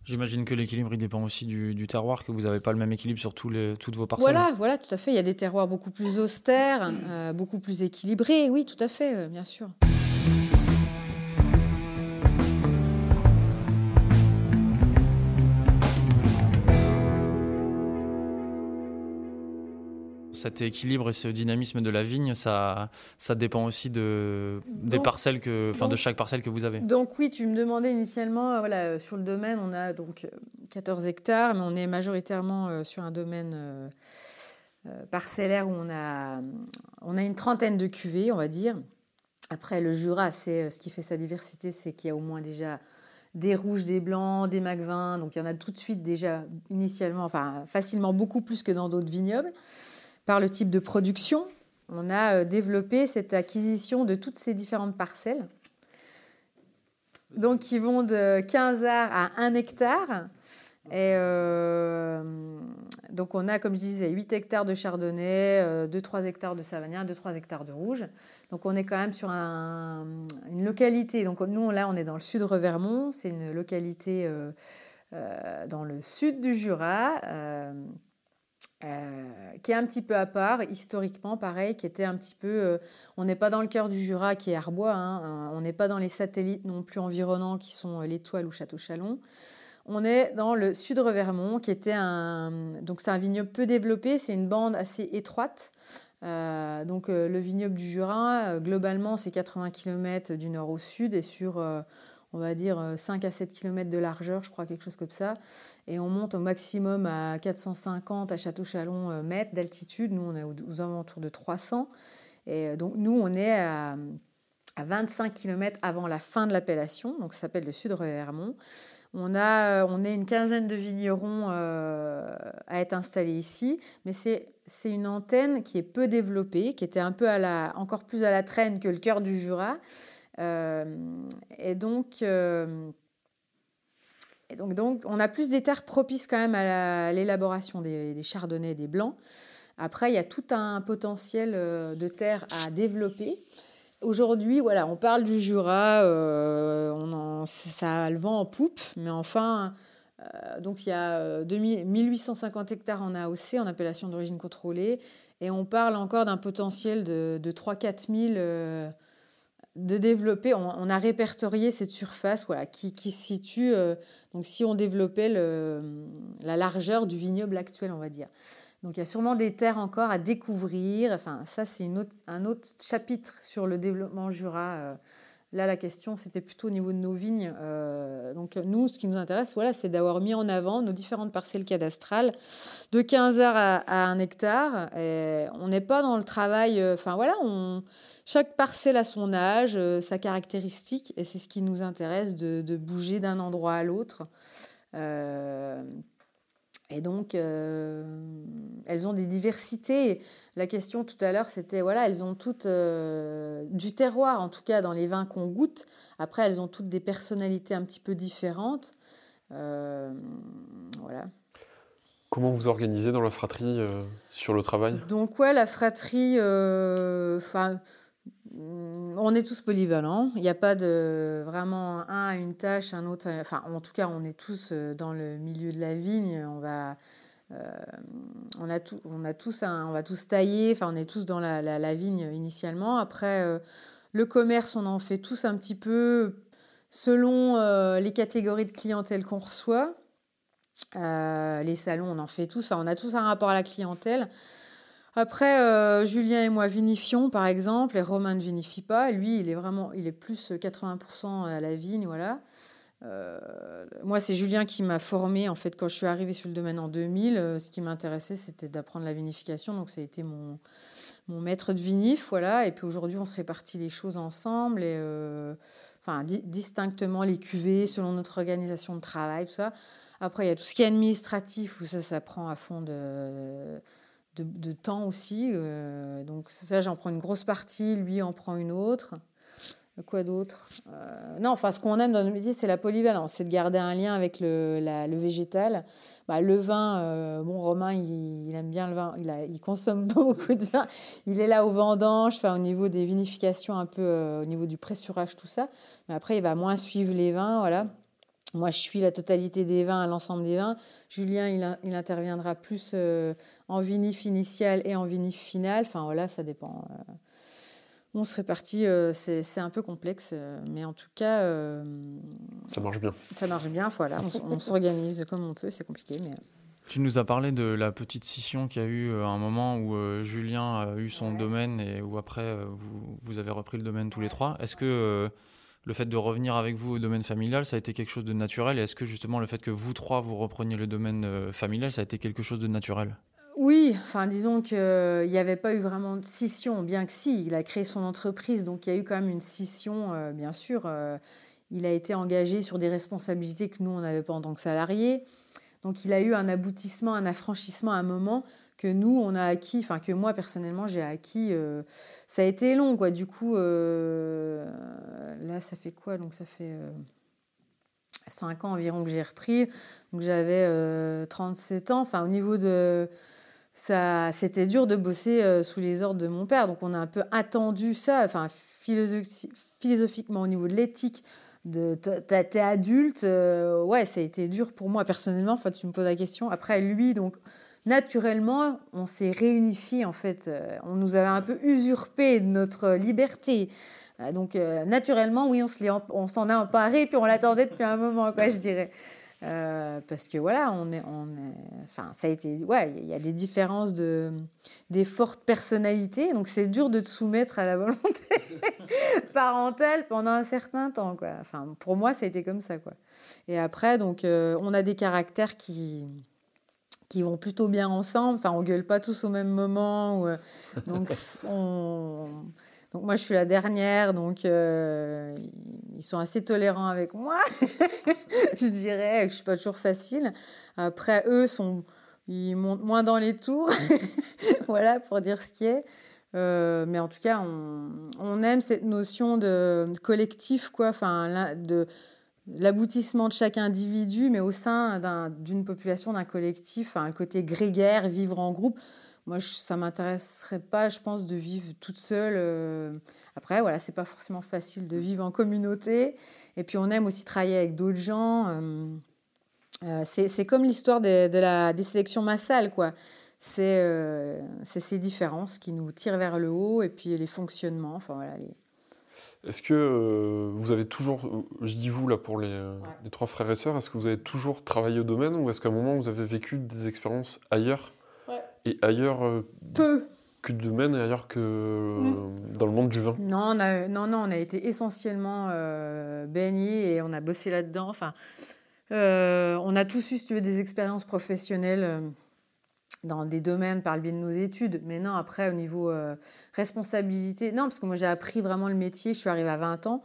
J'imagine que l'équilibre, il dépend aussi du, terroir, que vous n'avez pas le même équilibre sur tous les, toutes vos parcelles. Voilà, voilà, tout à fait. Il y a des terroirs beaucoup plus austères, beaucoup plus équilibrés. Oui, tout à fait, bien sûr. Cet équilibre et ce dynamisme de la vigne, ça, ça dépend aussi de, des parcelles que, enfin, de chaque parcelle que vous avez. Donc oui, tu me demandais initialement, euh, voilà, sur le domaine, on a donc 14 euh, hectares, mais on est majoritairement euh, sur un domaine parcellaire où on a, on a une trentaine de cuvées, on va dire. Après, le Jura, c'est ce qui fait sa diversité, c'est qu'il y a au moins déjà des rouges, des blancs, des magvins. Donc il y en a tout de suite déjà initialement, enfin facilement beaucoup plus que dans d'autres vignobles par le type de production, on a euh, développé cette acquisition de toutes ces différentes parcelles. Donc, qui vont de 15 arts à 1 hectare. Et euh, donc, on a, comme je disais, 8 hectares de chardonnay, 2-3 euh, hectares de savagnin, 2-3 hectares de rouge. Donc, on est quand même sur une localité. Donc, nous, là, on est dans le sud Revermont. C'est une localité dans le sud du Jura. Euh, qui est un petit peu à part, historiquement pareil, qui était un petit peu... Euh, on n'est pas dans le cœur du Jura qui est Arbois, hein, euh, on n'est pas dans les satellites non plus environnants qui sont l'Étoile ou Château-Chalon. on est dans le Sud-Revermont, qui était un. Donc, c'est un vignoble peu développé, c'est une bande assez étroite. Euh, donc, euh, le vignoble du Jura, euh, globalement, c'est 80 km du nord au sud et sur, on va dire, 5 à 7 km de largeur, je crois, quelque chose comme ça. Et on monte au maximum à 450 à Château-Chalon mètres d'altitude. Nous, on est aux, alentours de 300. Et donc, nous, on est à, à 25 km avant la fin de l'appellation. Donc, ça s'appelle le Sud-Revermont. On, a, on est une quinzaine de vignerons euh, à être installés ici, mais c'est une antenne qui est peu développée, qui était un peu à la, encore plus à la traîne que le cœur du Jura. Euh, et donc, euh, donc, donc, on a plus des terres propices quand même à l'élaboration des, des, chardonnays et des blancs. Après, il y a tout un potentiel de terres à développer. Aujourd'hui, voilà, on parle du Jura, euh, on en, ça a le vent en poupe, mais enfin, euh, donc il y a 1850 euh, hectares en AOC, en appellation d'origine contrôlée, et on parle encore d'un potentiel de, de 3-4 000 de développer. On, a répertorié cette surface voilà, qui, qui se situe, donc si on développait la largeur du vignoble actuel, on va dire. Donc il y a sûrement des terres encore à découvrir. Enfin, ça, c'est un autre chapitre sur le développement Jura. Euh, là, la question, c'était plutôt au niveau de nos vignes. Euh, donc nous, ce qui nous intéresse, voilà, c'est d'avoir mis en avant nos différentes parcelles cadastrales de 15 heures à, 1 hectare. Et on n'est pas dans le travail... Euh, enfin, voilà, on, chaque parcelle a son âge, sa caractéristique, et c'est ce qui nous intéresse de, de bouger d'un endroit à l'autre. Et donc, euh, elles ont des diversités. La question tout à l'heure, c'était, voilà, elles ont toutes euh, du terroir, en tout cas dans les vins qu'on goûte. Après, elles ont toutes des personnalités un petit peu différentes. Euh, voilà. Comment vous organisez dans la fratrie sur le travail? Donc, ouais, la fratrie, enfin on est tous polyvalents. Il n'y a pas de vraiment un à une tâche, un autre. Enfin, en tout cas, on est tous euh, dans le milieu de la vigne. On va, euh, on a tout, on a tous, on va tous tailler. Enfin, on est tous dans la, vigne initialement. Après, euh, le commerce, on en fait tous un petit peu selon les catégories de clientèle qu'on reçoit. les salons, on en fait tous. Enfin, on a tous un rapport à la clientèle. Après, euh, Julien et moi vinifions, par exemple, et Romain ne vinifie pas. Lui, il est vraiment, il est plus 80% à la vigne, voilà. Euh, moi, c'est Julien qui m'a formé. En fait, quand je suis arrivée sur le domaine en 2000, euh, ce qui m'intéressait, c'était d'apprendre la vinification. Donc, ça a été mon, mon maître de vinif, voilà. Et puis aujourd'hui, on se répartit les choses ensemble et, enfin, distinctement les cuvées selon notre organisation de travail, tout ça. Après, il y a tout ce qui est administratif où ça, ça prend à fond de de, temps aussi. Euh, donc ça, j'en prends une grosse partie, lui en prend une autre. Quoi d'autre euh, Non, enfin, ce qu'on aime dans nos métiers, c'est la polyvalence, c'est de garder un lien avec le, le végétal. Bah, le vin, euh, bon, Romain, il, aime bien le vin, il, consomme beaucoup de vin. Il est là au vendange, enfin, au niveau des vinifications, un peu au niveau du pressurage, tout ça. Mais après, il va moins suivre les vins, voilà. Moi, je suis la totalité des vins, l'ensemble des vins. Julien, il, interviendra plus euh, en vinif initial et en vinif final. Enfin, voilà, ça dépend. Euh. on se répartit, euh, c'est un peu complexe, mais en tout cas. ça marche bien. Ça marche bien, voilà. On, s'organise comme on peut, c'est compliqué, mais. Tu nous as parlé de la petite scission qu'il y a eu à un moment où Julien a eu son domaine et où après vous, vous, avez repris le domaine tous les trois. Est-ce que le fait de revenir avec vous au domaine familial, ça a été quelque chose de naturel Et est-ce que justement le fait que vous trois, vous repreniez le domaine euh, familial, ça a été quelque chose de naturel? Oui, enfin disons qu'il n'y avait pas eu vraiment de scission, bien que si, il a créé son entreprise, donc il y a eu quand même une scission, euh, bien sûr. Euh, il a été engagé sur des responsabilités que nous, on n'avait pas en tant que salariés. Donc il a eu un aboutissement, un affranchissement à un moment que nous, on a acquis, enfin que moi personnellement, j'ai acquis. Euh, ça a été long, quoi. Du coup, euh, là, ça fait quoi? Donc ça fait 5 euh, ans environ que j'ai repris. Donc j'avais 37 ans. Enfin, au niveau de. Ça, c'était dur de bosser sous les ordres de mon père. Donc on a un peu attendu ça, enfin philosophiquement au niveau de l'éthique de t'es adulte, ouais, ça a été dur pour moi personnellement. Enfin, tu me poses la question. Après, lui, donc, naturellement, on s'est réunifié en fait. Euh, on nous avait un peu usurpé notre liberté. Euh, donc, euh, naturellement, oui, on s'en est emparé, puis on l'attendait depuis un moment, quoi, je dirais. Parce que voilà, on est, on enfin, ça a été, ouais, il y a des différences de, des fortes personnalités, donc c'est dur de te soumettre à la volonté parentale pendant un certain temps, quoi. Enfin, pour moi, ça a été comme ça, quoi. Et après, donc, on a des caractères qui, qui vont plutôt bien ensemble. Enfin, on gueule pas tous au même moment. Ou, euh, donc, on donc moi, je suis la dernière, donc euh, ils sont assez tolérants avec moi. je dirais que je suis pas toujours facile. Après, eux sont, ils montent moins dans les tours, voilà pour dire ce qui est. Euh, mais en tout cas, on, on, aime cette notion de collectif, quoi. Enfin, de l'aboutissement de chaque individu, mais au sein d'une population, d'un collectif, enfin, le côté grégaire, vivre en groupe. Moi, je, ça m'intéresserait pas, je pense, de vivre toute seule. Euh. Après, voilà, c'est pas forcément facile de vivre en communauté. Et puis, on aime aussi travailler avec d'autres gens. Euh. Euh, c'est comme l'histoire de, des sélections massales, quoi. C'est ces différences qui nous tirent vers le haut et puis les fonctionnements. Enfin, voilà. Est-ce que vous avez toujours, je dis vous là pour les, les trois frères et sœurs, est-ce que vous avez toujours travaillé au domaine ou est-ce qu'à un moment vous avez vécu des expériences ailleurs et ailleurs euh, Peu. Que de domaine et ailleurs que dans le monde du vin? Non on, a, non, non, on a été essentiellement euh, baignés et on a bossé là-dedans. Enfin, euh, on a tous eu, si tu veux, des expériences professionnelles euh, dans des domaines par le biais de nos études. Mais non, après, au niveau responsabilité, non, parce que moi, j'ai appris vraiment le métier. Je suis arrivée à 20 ans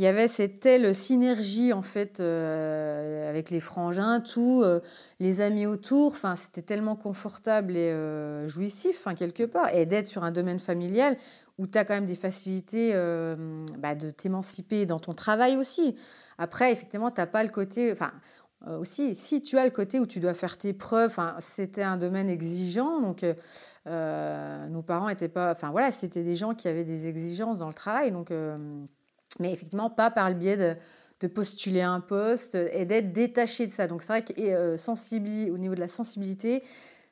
il y avait cette telle synergie en fait euh, avec les frangins, tout, euh, les amis autour. Enfin, c'était tellement confortable et euh, jouissif, enfin, quelque part. Et d'être sur un domaine familial où tu as quand même des facilités bah, de t'émanciper dans ton travail aussi. Après, effectivement, tu n'as pas le côté. Enfin, aussi, si tu as le côté où tu dois faire tes preuves, c'était un domaine exigeant, donc nos parents étaient pas, enfin voilà, c'était des gens qui avaient des exigences dans le travail, donc mais effectivement pas par le biais de, postuler un poste et d'être détaché de ça. Donc c'est vrai que euh, au niveau de la sensibilité,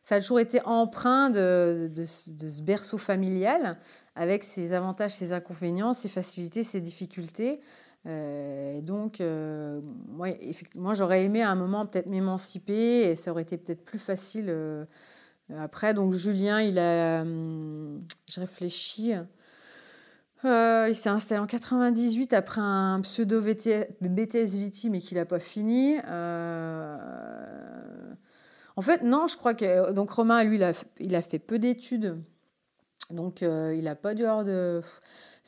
ça a toujours été empreint de, de, ce berceau familial avec ses avantages, ses inconvénients, ses facilités, ses difficultés. Euh, donc, euh, moi, effectivement, j'aurais aimé à un moment peut-être m'émanciper et ça aurait été peut-être plus facile euh, après. Donc, Julien, il a, hum, je réfléchis, euh, il s'est installé en 98 après un pseudo BTS Viti, mais qu'il n'a pas fini. Euh, en fait, non, je crois que. Donc, Romain, lui, il a, fait peu d'études. Donc, euh, il n'a pas dû avoir de.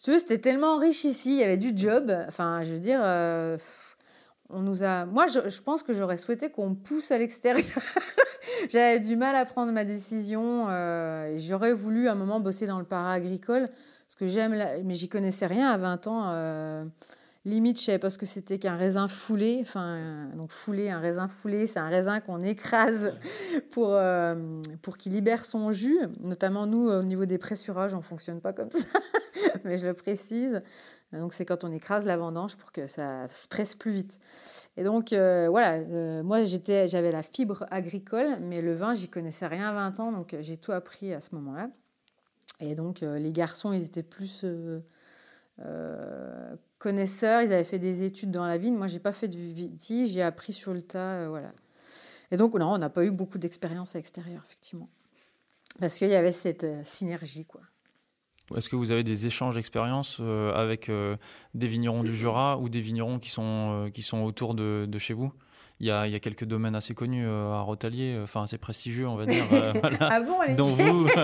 Si c'était tellement riche ici, il y avait du job. Enfin, je veux dire. on nous a... Moi, je, pense que j'aurais souhaité qu'on pousse à l'extérieur. J'avais du mal à prendre ma décision. J'aurais voulu à un moment bosser dans le para-agricole parce que j'aime, mais j'y connaissais rien à 20 ans. Euh, limite, je savais pas ce que c'était qu'un raisin foulé. Enfin, donc foulé, un raisin foulé, c'est un raisin qu'on écrase pour, euh, pour qu'il libère son jus. Notamment, nous, au niveau des pressurages, on fonctionne pas comme ça, mais je le précise. Donc, c'est quand on écrase la vendange pour que ça se presse plus vite. Et donc, euh, voilà, moi, j'étais, j'avais la fibre agricole, mais le vin, j'y connaissais rien à 20 ans, donc j'ai tout appris à ce moment-là. Et donc, euh, les garçons, ils étaient plus euh, euh, connaisseurs, ils avaient fait des études dans la vigne. Moi, j'ai pas fait du viti, j'ai appris sur le tas, voilà. Et donc, non, on n'a pas eu beaucoup d'expérience à l'extérieur, effectivement. Parce qu'il y avait cette synergie, quoi. Est-ce que vous avez des échanges d'expériences avec des vignerons du Jura ou des vignerons qui sont, qui sont autour de, de chez vous? Il y, a, il y a, quelques domaines assez connus à Rotalier, enfin assez prestigieux, on va dire. Ah bon, les Dont vous.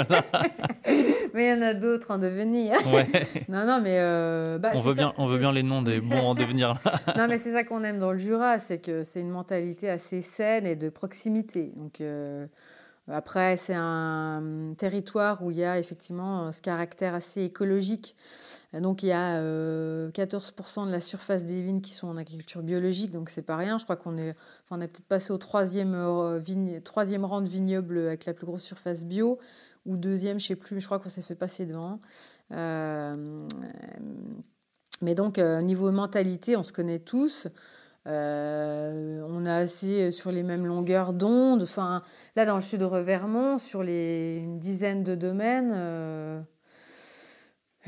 mais il y en a d'autres en devenir. non, non, mais. Euh, bah, on veut, bien, on veut bien les noms des bons en devenir. non, mais c'est ça qu'on aime dans le Jura, c'est que c'est une mentalité assez saine et de proximité. Donc. Euh, après, c'est un territoire où il y a effectivement ce caractère assez écologique. Donc, il y a 14% euh, de la surface des vignes qui sont en agriculture biologique, donc c'est pas rien. Je crois qu'on est, enfin, on est peut-être passé au troisième, vigne, troisième rang de vignoble avec la plus grosse surface bio ou deuxième, je sais plus, mais je crois qu'on s'est fait passer devant. Euh, mais donc, euh, niveau mentalité, on se connaît tous. Euh, on est assez sur les mêmes longueurs d'onde. Enfin, là, dans le sud de Revermont, sur les, une dizaine de domaines,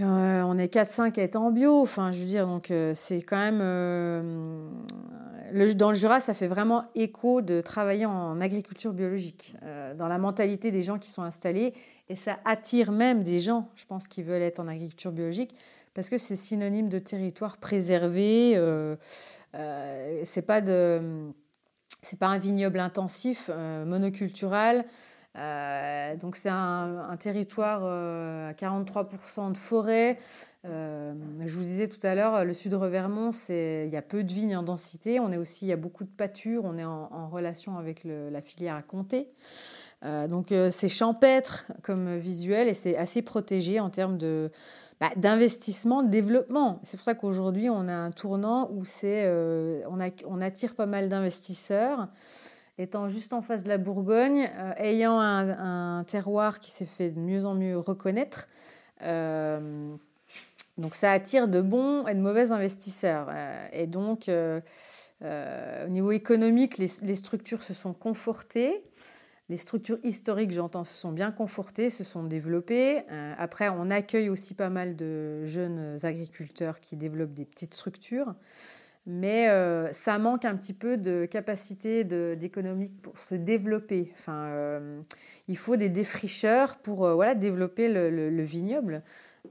on est 4-5 à être en bio. Enfin, je veux dire, donc c'est quand même dans le Jura, ça fait vraiment écho de travailler en agriculture biologique, dans la mentalité des gens qui sont installés. Et ça attire même des gens, je pense, qui veulent être en agriculture biologique, parce que c'est synonyme de territoire préservé. Euh, euh, c'est pas de, c'est pas un vignoble intensif, euh, monocultural. Euh, donc c'est un, territoire à 43% de forêt. je vous disais tout à l'heure, le sud Revermont, c'est il y a peu de vignes en densité. On est aussi, il y a beaucoup de pâtures. On est en, relation avec la filière à Comté. donc c'est champêtre comme visuel et c'est assez protégé en termes de bah, d'investissement, de développement. C'est pour ça qu'aujourd'hui, on a un tournant où c'est, euh, on, attire pas mal d'investisseurs. Étant juste en face de la Bourgogne, euh, ayant un, terroir qui s'est fait de mieux en mieux reconnaître, euh, donc ça attire de bons et de mauvais investisseurs. et donc, au niveau économique, les, structures se sont confortées. Les structures historiques, j'entends, se sont bien confortées, se sont développées. Euh, après, on accueille aussi pas mal de jeunes agriculteurs qui développent des petites structures. Mais euh, ça manque un petit peu de capacité d'économique pour se développer. Enfin, euh, il faut des défricheurs pour voilà, développer le vignoble.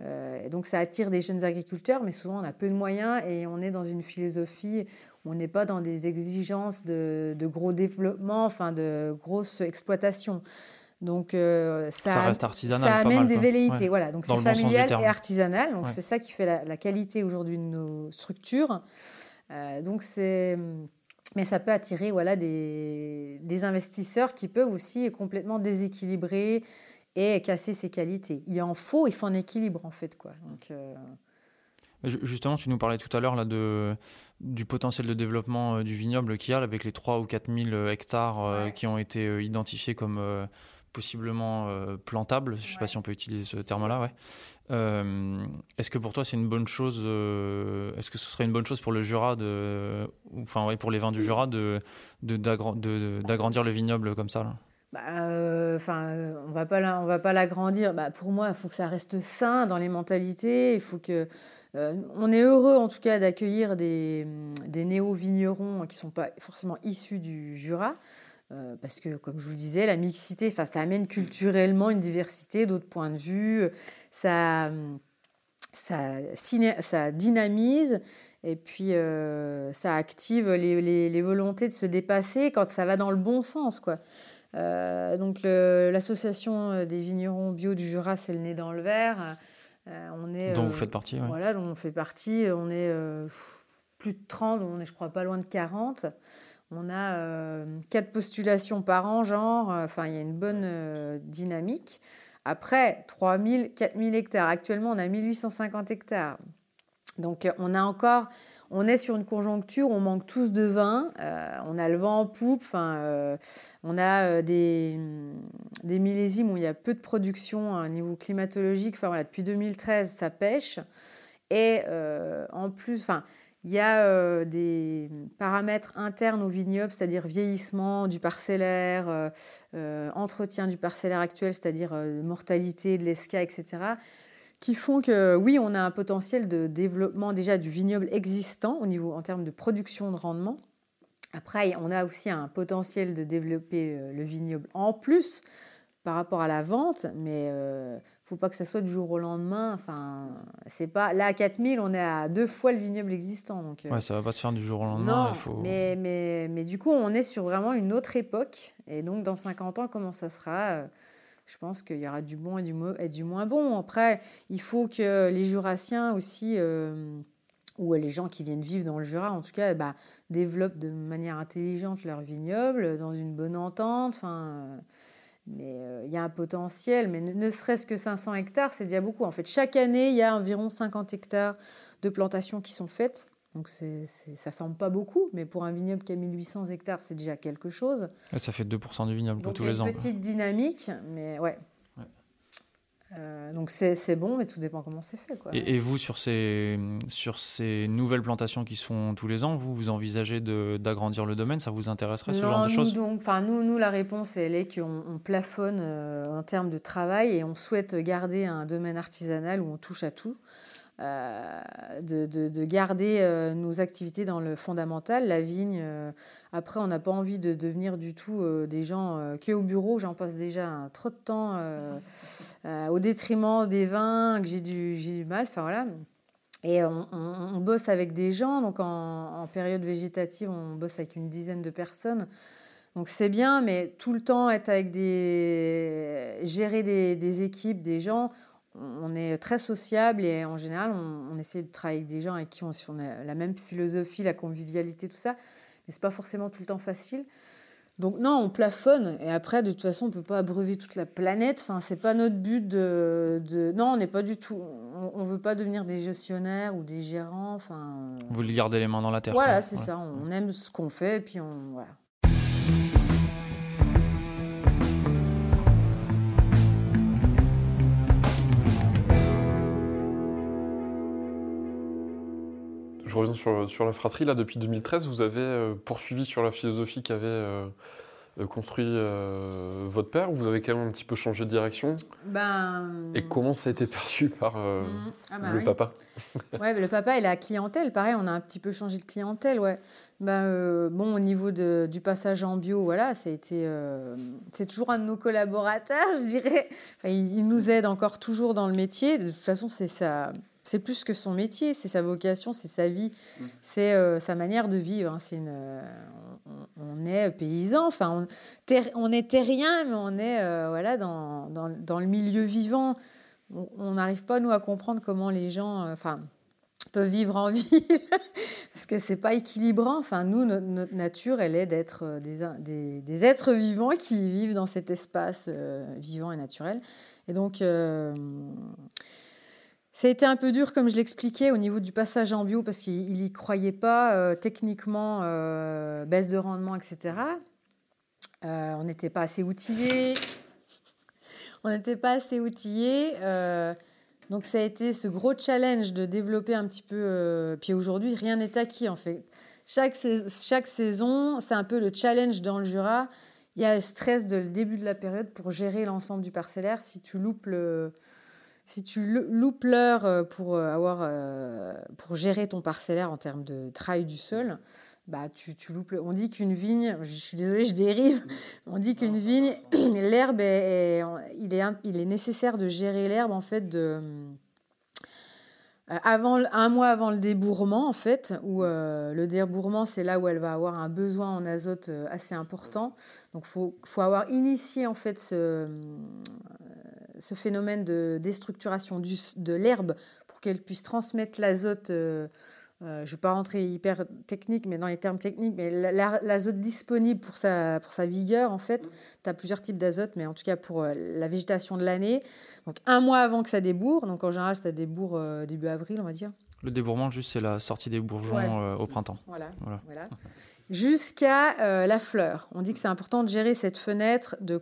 Euh, donc ça attire des jeunes agriculteurs, mais souvent on a peu de moyens et on est dans une philosophie où on n'est pas dans des exigences de, gros développement, enfin de grosses exploitations. Donc euh, ça, reste artisanal, ça amène des velléités. Voilà, donc c'est familial et artisanal. Donc c'est ça qui fait la, qualité aujourd'hui de nos structures. Euh, donc c'est mais ça peut attirer voilà, des, des, investisseurs qui peuvent aussi complètement déséquilibrer et casser ses qualités. Il en faut, il faut un équilibre en fait. Quoi. Donc, euh, Justement, tu nous parlais tout à l'heure là de du potentiel de développement euh, du vignoble qu'il y a avec les 3 ou 4 000 euh, hectares qui ont été identifiés comme possiblement plantables. Je ne sais pas si on peut utiliser ce terme-là. Ouais. est-ce que pour toi c'est une bonne chose Est-ce que ce serait une bonne chose pour le Jura de, enfin ouais, pour les vins du Jura de d'agrandir le vignoble comme ça là? Bah, euh, enfin, on va pas on va pas l'agrandir. Bah, pour moi, il faut que ça reste sain dans les mentalités. Il faut que euh, on est heureux en tout cas d'accueillir des, des néo-vignerons qui sont pas forcément issus du Jura. Euh, parce que, comme je vous le disais, la mixité, ça amène culturellement une diversité d'autres points de vue, ça, ça, ça dynamise et puis ça active les, les, les, volontés de se dépasser quand ça va dans le bon sens. quoi. Euh, donc l'association euh, des vignerons bio du Jura, c'est le nez dans le verre. Euh, on est, dont vous faites partie. Voilà, dont on fait partie. On est plus de 30, on est je crois pas loin de 40. On a quatre postulations par an, genre, enfin il y a une bonne dynamique. Après, 3000, 4000 hectares. Actuellement, on a 1850 hectares. Donc on a encore on est sur une conjoncture, on manque tous de vin, euh, on a le vent en poupe, euh, on a euh, des, des, millésimes où il y a peu de production à un niveau climatologique. Enfin, voilà, depuis 2013, ça pêche. Et en plus, il y a des paramètres internes au vignoble, c'est-à-dire vieillissement du parcellaire, entretien du parcellaire actuel, c'est-à-dire mortalité de l'esca, etc qui font que oui, on a un potentiel de développement déjà du vignoble existant au niveau en termes de production de rendement. Après, on a aussi un potentiel de développer euh, le vignoble en plus par rapport à la vente, mais euh, faut pas que ça soit du jour au lendemain. Enfin, c'est pas là à 4000, on est à deux fois le vignoble existant. Donc, euh, ouais, ça va pas se faire du jour au lendemain. Non, faut... mais, mais, mais du coup, on est sur vraiment une autre époque. Et donc, dans 50 ans, comment ça sera je pense qu'il y aura du bon et du, et du, moins bon. Après, il faut que les Jurassiens aussi, euh, ou les gens qui viennent vivre dans le Jura, en tout cas, bah, développent de manière intelligente leur vignoble, dans une bonne entente. Enfin, mais euh, il y a un potentiel, mais ne, serait-ce que 500 hectares, c'est déjà beaucoup. En fait, chaque année, il y a environ 50 hectares de plantations qui sont faites. Donc c'est, c'est, ça semble pas beaucoup, mais pour un vignoble qui a 1800 hectares, c'est déjà quelque chose. ça fait 2% du vignoble pour tous les ans. Une petite dynamique, mais ouais. Euh, donc c'est, bon, mais tout dépend comment c'est fait. Quoi. Et, vous, sur ces, sur ces nouvelles plantations qui se font tous les ans, vous, vous envisagez d'agrandir le domaine? Ça vous intéresserait ce genre de choses? donc, nous, nous, la réponse, elle est qu'on on plafonne euh, en termes de travail et on souhaite garder un domaine artisanal où on touche à tout. De, garder nos activités dans le fondamental, la vigne. après, on n'a pas envie de devenir du tout des gens qui au bureau. J'en passe déjà trop de temps au détriment des vins que j'ai du, du mal. Enfin voilà. Et on, bosse avec des gens, donc en, période végétative, on bosse avec une dizaine de personnes. Donc c'est bien, mais tout le temps être avec des. gérer des, équipes, des gens, on est très sociable et en général, on, essaie de travailler avec des gens avec qui on, on a la même philosophie, la convivialité, tout ça. Mais c'est pas forcément tout le temps facile. Donc non, on plafonne et après de toute façon on peut pas abreuver toute la planète. Enfin c'est pas notre but de, non on n'est pas du tout. On, ne veut pas devenir des gestionnaires ou des gérants. Enfin. Vous voulez garder les mains dans la terre. Voilà c'est ça. On aime ce qu'on fait et puis on voilà. Reviens sur, sur, la fratrie. Là, depuis 2013, vous avez euh, poursuivi sur la philosophie qu'avait euh, euh, construit votre père ou vous avez quand même un petit peu changé de direction? Ben... Et comment ça a été perçu par mmh. ah bah le papa? Ouais, le papa et la clientèle, pareil, on a un petit peu changé de clientèle, ouais. Ben, bon, au niveau de, du passage en bio, voilà, été, c'est toujours un de nos collaborateurs, je dirais. il, il, nous aide encore toujours dans le métier. De toute façon, c'est ça c'est plus que son métier, c'est sa vocation, c'est sa vie, mmh. c'est euh, sa manière de vivre. Hein. C'est une, euh, on, est paysan, enfin, on, est terrien, mais on est euh, voilà, dans, dans, le milieu vivant. On n'arrive pas, nous, à comprendre comment les gens enfin, peuvent vivre en ville, parce que c'est pas équilibrant. Enfin, nous, notre, nature, elle est d'être des, des, des, êtres vivants qui vivent dans cet espace vivant et naturel. Et donc ça a été un peu dur, comme je l'expliquais, au niveau du passage en bio, parce qu'il n'y croyait pas euh, techniquement, euh, baisse de rendement, etc. Euh, on n'était pas assez outillés. on n'était pas assez outillés. donc ça a été ce gros challenge de développer un petit peu. puis aujourd'hui, rien n'est acquis, en fait. Chaque, saison, c'est un peu le challenge dans le Jura. Il y a le stress de le début de la période pour gérer l'ensemble du parcellaire. Si tu loupes le si tu loupes l'heure euh, pour, euh, avoir, euh, pour gérer ton parcellaire en termes de travail du sol, bah, tu, tu loupes. On dit qu'une vigne, je suis désolée, je dérive, on dit qu'une vigne, l'herbe, est, il, est, il est nécessaire de gérer l'herbe en fait de. Avant, un mois avant le débourrement, en fait, où le débourrement, c'est là où elle va avoir un besoin en azote assez important. Donc, il faut, faut, avoir initié, en fait, ce, ce phénomène de déstructuration de l'herbe pour qu'elle puisse transmettre l'azote. Euh, euh, je ne vais pas rentrer hyper technique, mais dans les termes techniques, mais l'azote disponible pour sa, pour sa vigueur, en fait, tu as plusieurs types d'azote, mais en tout cas pour euh, la végétation de l'année. Donc un mois avant que ça débourre, donc en général ça débourre début avril, on va dire. Le débourrement, juste, c'est la sortie des bourgeons au printemps. Voilà. voilà. Jusqu'à la fleur. On dit que c'est important de gérer cette fenêtre de,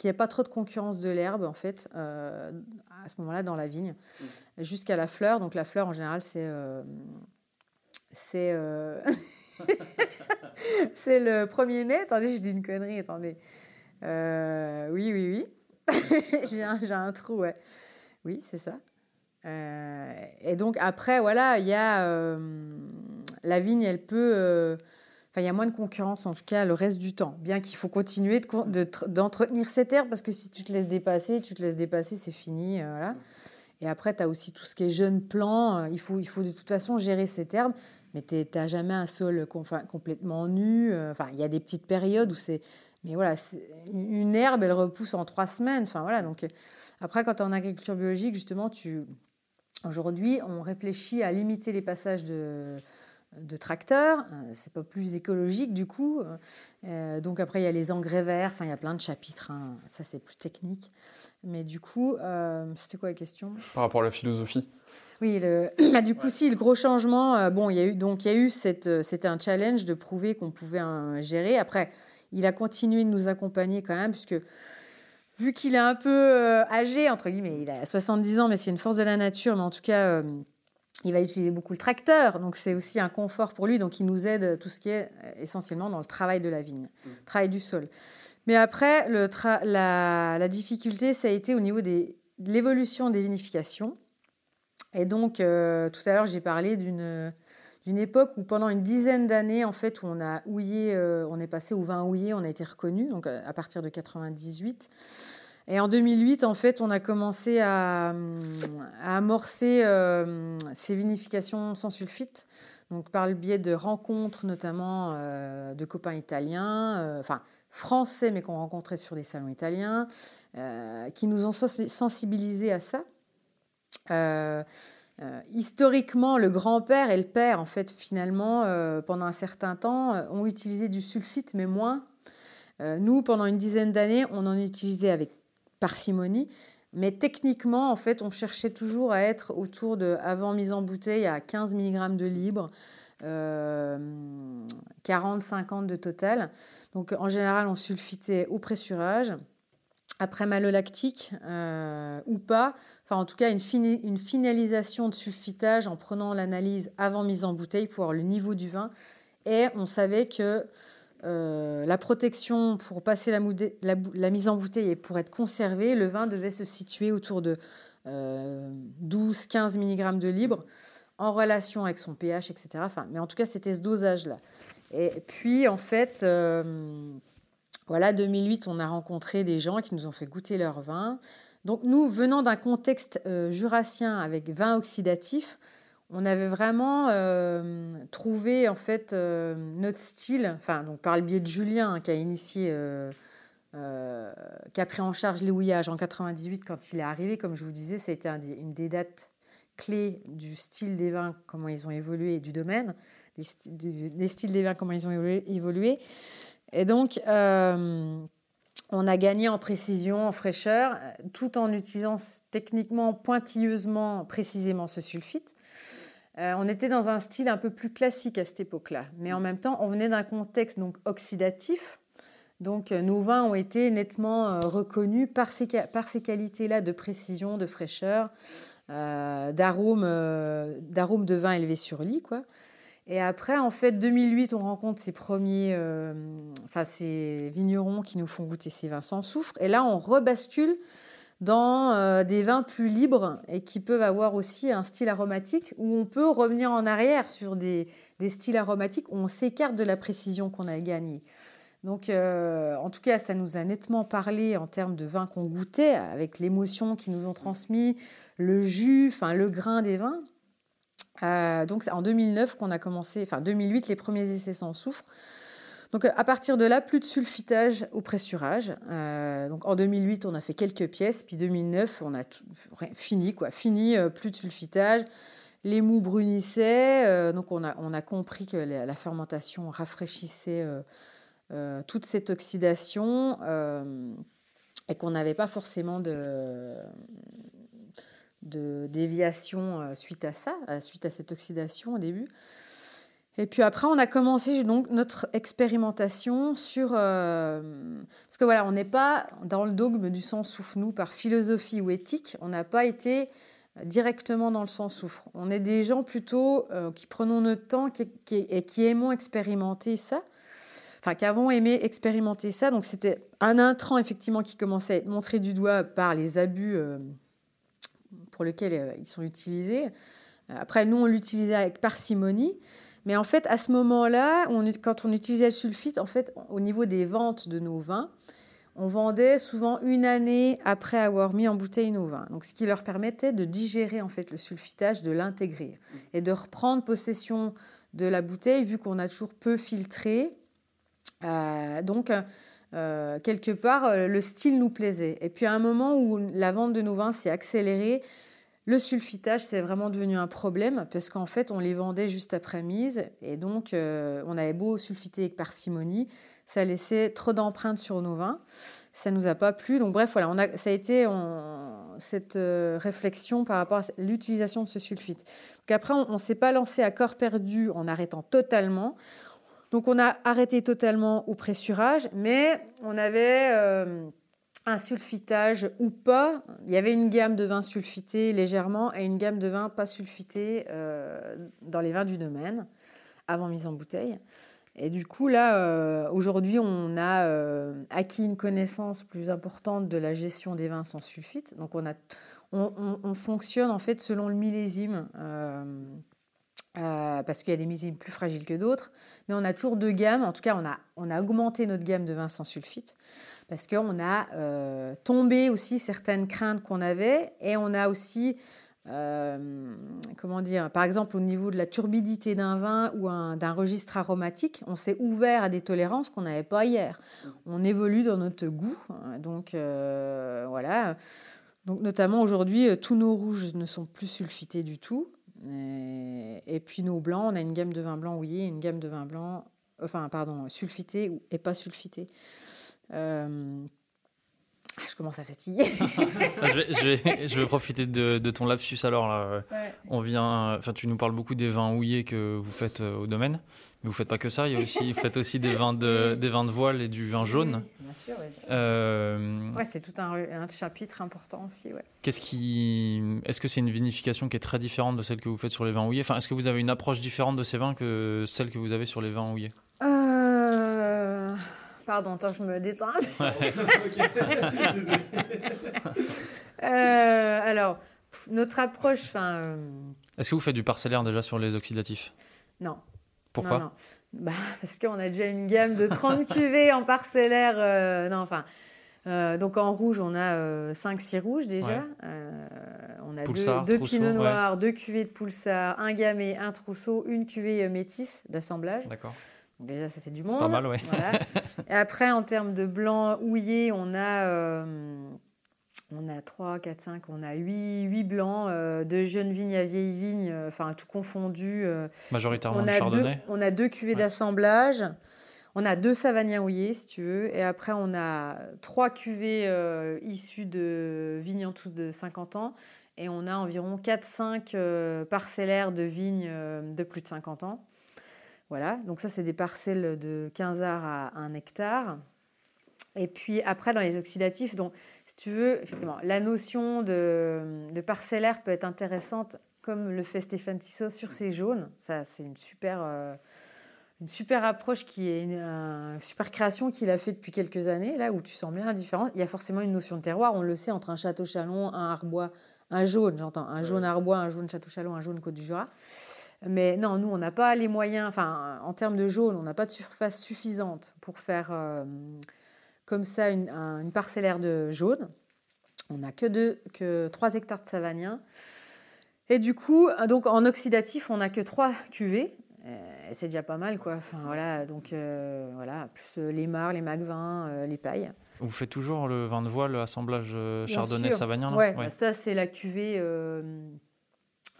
qu'il n'y ait pas trop de concurrence de l'herbe, en fait, euh, à ce moment-là, dans la vigne, mm. jusqu'à la fleur. Donc, la fleur, en général, c'est. Euh, c'est. Euh, c'est le 1er mai. Attendez, je dis une connerie, attendez. oui, oui, oui. j'ai, un, j'ai un trou, ouais. Oui, c'est ça. et donc, après, voilà, il y a. la vigne, elle peut Enfin, il y a moins de concurrence, en tout cas, le reste du temps. Bien qu'il faut continuer d'entretenir de, cette herbe, parce que si tu te laisses dépasser, tu te laisses dépasser, c'est fini. Euh, voilà. Et après, tu as aussi tout ce qui est jeune plant. Euh, il faut, il faut de toute façon gérer cette herbe, mais tu n'as jamais un sol complètement nu. Euh, enfin, il y a des petites périodes où c'est. Mais voilà, une herbe, elle repousse en trois semaines. Enfin, voilà. Donc, après, quand tu es en agriculture biologique, justement, tu. Aujourd'hui, on réfléchit à limiter les passages de, de tracteurs. Euh, c'est pas plus écologique du coup. Euh, donc après, il y a les engrais verts. Enfin, il y a plein de chapitres. Hein. Ça, c'est plus technique. Mais du coup, euh, c'était quoi la question? Par rapport à la philosophie. Oui, le... bah, du coup, si le gros changement. bon, il y a eu donc il y a eu cette. C'était un challenge de prouver qu'on pouvait gérer. Après, il a continué de nous accompagner quand même, puisque vu qu'il est un peu âgé entre guillemets, il a 70 ans, mais c'est une force de la nature. Mais en tout cas il va utiliser beaucoup le tracteur, donc c'est aussi un confort pour lui, donc il nous aide tout ce qui est euh, essentiellement dans le travail de la vigne, mmh. travail du sol. Mais après, le la, difficulté, ça a été au niveau des, de l'évolution des vinifications. Et donc, tout à l'heure, j'ai parlé d'une d'une époque où pendant une dizaine d'années, en fait, où on a houillé, on est passé au vin houillé, on a été reconnu, donc à partir de 98. Et en 2008, en fait, on a commencé à, amorcer euh, ces vinifications sans sulfite, donc par le biais de rencontres, notamment euh, de copains italiens, euh, enfin français, mais qu'on rencontrait sur les salons italiens, qui nous ont sensibilisés à ça. historiquement, le grand-père et le père, en fait, finalement, pendant un certain temps, ont utilisé du sulfite, mais moins. nous, pendant une dizaine d'années, on en utilisait avec parcimonie. Mais techniquement, en fait, on cherchait toujours à être autour de, avant mise en bouteille, à 15 mg de libre, 40-50 de total. Donc, en général, on sulfitait au pressurage. Après malolactique euh, ou pas, enfin en tout cas une, une finalisation de sulfitage en prenant l'analyse avant mise en bouteille pour voir le niveau du vin. Et on savait que euh, la protection pour passer la, mise en bouteille et pour être conservé, le vin devait se situer autour de 12-15 euh, mg de libre en relation avec son pH, etc. Enfin, mais en tout cas, c'était ce dosage-là. Et puis, en fait, euh, voilà, 2008, on a rencontré des gens qui nous ont fait goûter leur vin. Donc, nous, venant d'un contexte jurassien avec vin oxydatif, on avait vraiment euh, trouvé en fait euh, notre style, enfin donc par le biais de Julien hein, qui a initié, euh, qui a pris en charge les houillages en 98 quand il est arrivé, comme je vous disais, ça a été une des dates clés du style des vins, comment ils ont évolué, du domaine, des, styles des vins, comment ils ont évolué. Et donc on a gagné en précision, en fraîcheur, tout en utilisant techniquement, pointilleusement, précisément ce sulfite. Euh, on était dans un style un peu plus classique à cette époque-là, mais en même temps, on venait d'un contexte donc oxydatif. Donc, euh, nos vins ont été nettement euh, reconnus par ces, par ces qualités-là de précision, de fraîcheur, d'arôme, d'arôme de vin élevé sur lit, quoi. Et après, en fait, 2008, on rencontre ces premiers, enfin ces vignerons qui nous font goûter ces vins sans soufre. Et là, on rebascule dans euh, des vins plus libres et qui peuvent avoir aussi un style aromatique où on peut revenir en arrière sur des, styles aromatiques où on s'écarte de la précision qu'on a gagnée. Donc, euh, en tout cas, ça nous a nettement parlé en termes de vins qu'on goûtait, avec l'émotion qu'ils nous ont transmis, le jus, enfin le grain des vins. Euh, donc, c'est en 2009 qu'on a commencé, enfin 2008, les premiers essais sans soufre. Donc à partir de là, plus de sulfitage au pressurage. Euh, donc en 2008, on a fait quelques pièces, puis 2009, on a fini quoi, fini, euh, plus de sulfitage. Les mous brunissaient, euh, donc on a, on a compris que la, fermentation rafraîchissait toute cette oxydation et qu'on n'avait pas forcément de, de déviation suite à ça, suite à cette oxydation au début. Et puis après, on a commencé donc notre expérimentation sur... Euh, parce que voilà, on n'est pas dans le dogme du sang souffre, nous, par philosophie ou éthique, on n'a pas été directement dans le sang souffre. On est des gens plutôt euh, qui prenons notre temps et qui aimons expérimenter ça. Enfin, qui avons aimé expérimenter ça. Donc c'était un intrant, effectivement, qui commençait à être montré du doigt par les abus euh, pour lesquels ils sont utilisés. Après, nous, on l'utilisait avec parcimonie. Mais en fait, à ce moment-là, quand on utilisait le sulfite, en fait, au niveau des ventes de nos vins, on vendait souvent une année après avoir mis en bouteille nos vins. Donc, ce qui leur permettait de digérer en fait le sulfitage, de l'intégrer et de reprendre possession de la bouteille vu qu'on a toujours peu filtré. Euh, donc, euh, quelque part, euh, le style nous plaisait. Et puis, à un moment où la vente de nos vins s'est accélérée, le sulfitage, c'est vraiment devenu un problème parce qu'en fait, on les vendait juste après mise et donc euh, on avait beau sulfiter avec parcimonie, ça laissait trop d'empreintes sur nos vins. Ça nous a pas plu. Donc bref, voilà, ça a été cette euh, réflexion par rapport à l'utilisation de ce sulfite. Donc après, on ne s'est pas lancé à corps perdu en arrêtant totalement. Donc on a arrêté totalement au pressurage, mais on avait euh, un sulfitage ou pas. Il y avait une gamme de vins sulfités légèrement et une gamme de vins pas sulfités euh, dans les vins du domaine avant mise en bouteille. Et du coup, là, aujourd'hui, on a acquis une connaissance plus importante de la gestion des vins sans sulfite. Donc, on, a, on, fonctionne en fait selon le millésime. Parce qu'il y a des millésimes plus fragiles que d'autres, mais on a toujours deux gammes. En tout cas, on a, on a augmenté notre gamme de vins sans sulfite parce qu'on a euh, tombé aussi certaines craintes qu'on avait et on a aussi, euh, comment dire, par exemple au niveau de la turbidité d'un vin ou d'un registre aromatique, on s'est ouvert à des tolérances qu'on n'avait pas hier. On évolue dans notre goût, donc euh, voilà. Donc notamment aujourd'hui, tous nos rouges ne sont plus sulfités du tout. Et, puis nos blancs, on a une gamme de vins blancs oui, et une gamme de vins blancs, enfin pardon, sulfités et pas sulfités. Euh, ah, je commence à fatiguer. je, vais, je, vais, je, vais, profiter de, de, ton lapsus alors. Là. On vient, enfin, tu nous parles beaucoup des vins houillés que vous faites euh, au domaine, mais vous faites pas que ça. Il y a aussi, vous faites aussi des vins de, des vins de voile et du vin jaune. bien sûr. Euh... Ouais, c'est tout un, un, chapitre important aussi. Ouais. Qu'est-ce qui, est-ce que c'est une vinification qui est très différente de celle que vous faites sur les vins houillés? Enfin, est-ce que vous avez une approche différente de ces vins que celle que vous avez sur les vins houillés? Euh... Pardon, attends, je me détends. euh, alors, notre approche. Enfin. Euh, Est-ce que vous faites du parcellaire déjà sur les oxydatifs? Non. Pourquoi non, Bah, Parce qu'on a déjà une gamme de 30 cuvées en parcellaire. Euh, non, enfin. Euh, donc en rouge, on a 5-6 rouges déjà. on a deux, deux pinots noirs, deux cuvées de Poulsard, un gamay, un trousseau, une cuvée métisse d'assemblage. D'accord. Déjà, ça fait du monde. pas mal, oui. Et après, en termes de blanc houillé, on a, euh, on a 3, 4, 5, on a 8, 8 blancs, euh, de jeunes vignes à vieilles vignes, euh, enfin tout confondu. Majoritairement on a Chardonnay. Deux, on a deux cuvées d'assemblage. On a deux savagniens houillés, si tu veux. Et après, on a trois cuvées issues de vignes en tout de 50 ans. Et on a environ 4-5 parcellaires de vignes de plus de 50 ans. Voilà, donc ça, c'est des parcelles de 15 arts à 1 hectare. Et puis après, dans les oxydatifs, donc, si tu veux, effectivement, la notion de, parcellaire peut être intéressante, comme le fait Stéphane Tissot sur ses jaunes. Ça, c'est une super, euh, une super approche qui est une, super création qu'il a fait depuis quelques années, là où tu sens bien la différence. Il y a forcément une notion de terroir, on le sait, entre un château chalon, un arbois, un jaune, j'entends, un jaune arbois, un jaune château chalon, un jaune côte du Jura. Mais non, nous, on n'a pas les moyens, enfin, en termes de jaune, on n'a pas de surface suffisante pour faire euh, comme ça une, parcellaire de jaune. On n'a que, deux, que 3 hectares de savagnin. Et du coup, donc en oxydatif, on n'a que 3 cuvées. C'est déjà pas mal, quoi. Enfin, voilà, donc euh, voilà, plus euh, les mares, les magvins, les pailles. Vous faites toujours le vin de voile, l'assemblage chardonnay-savagnin Oui, ouais, ça c'est la cuvée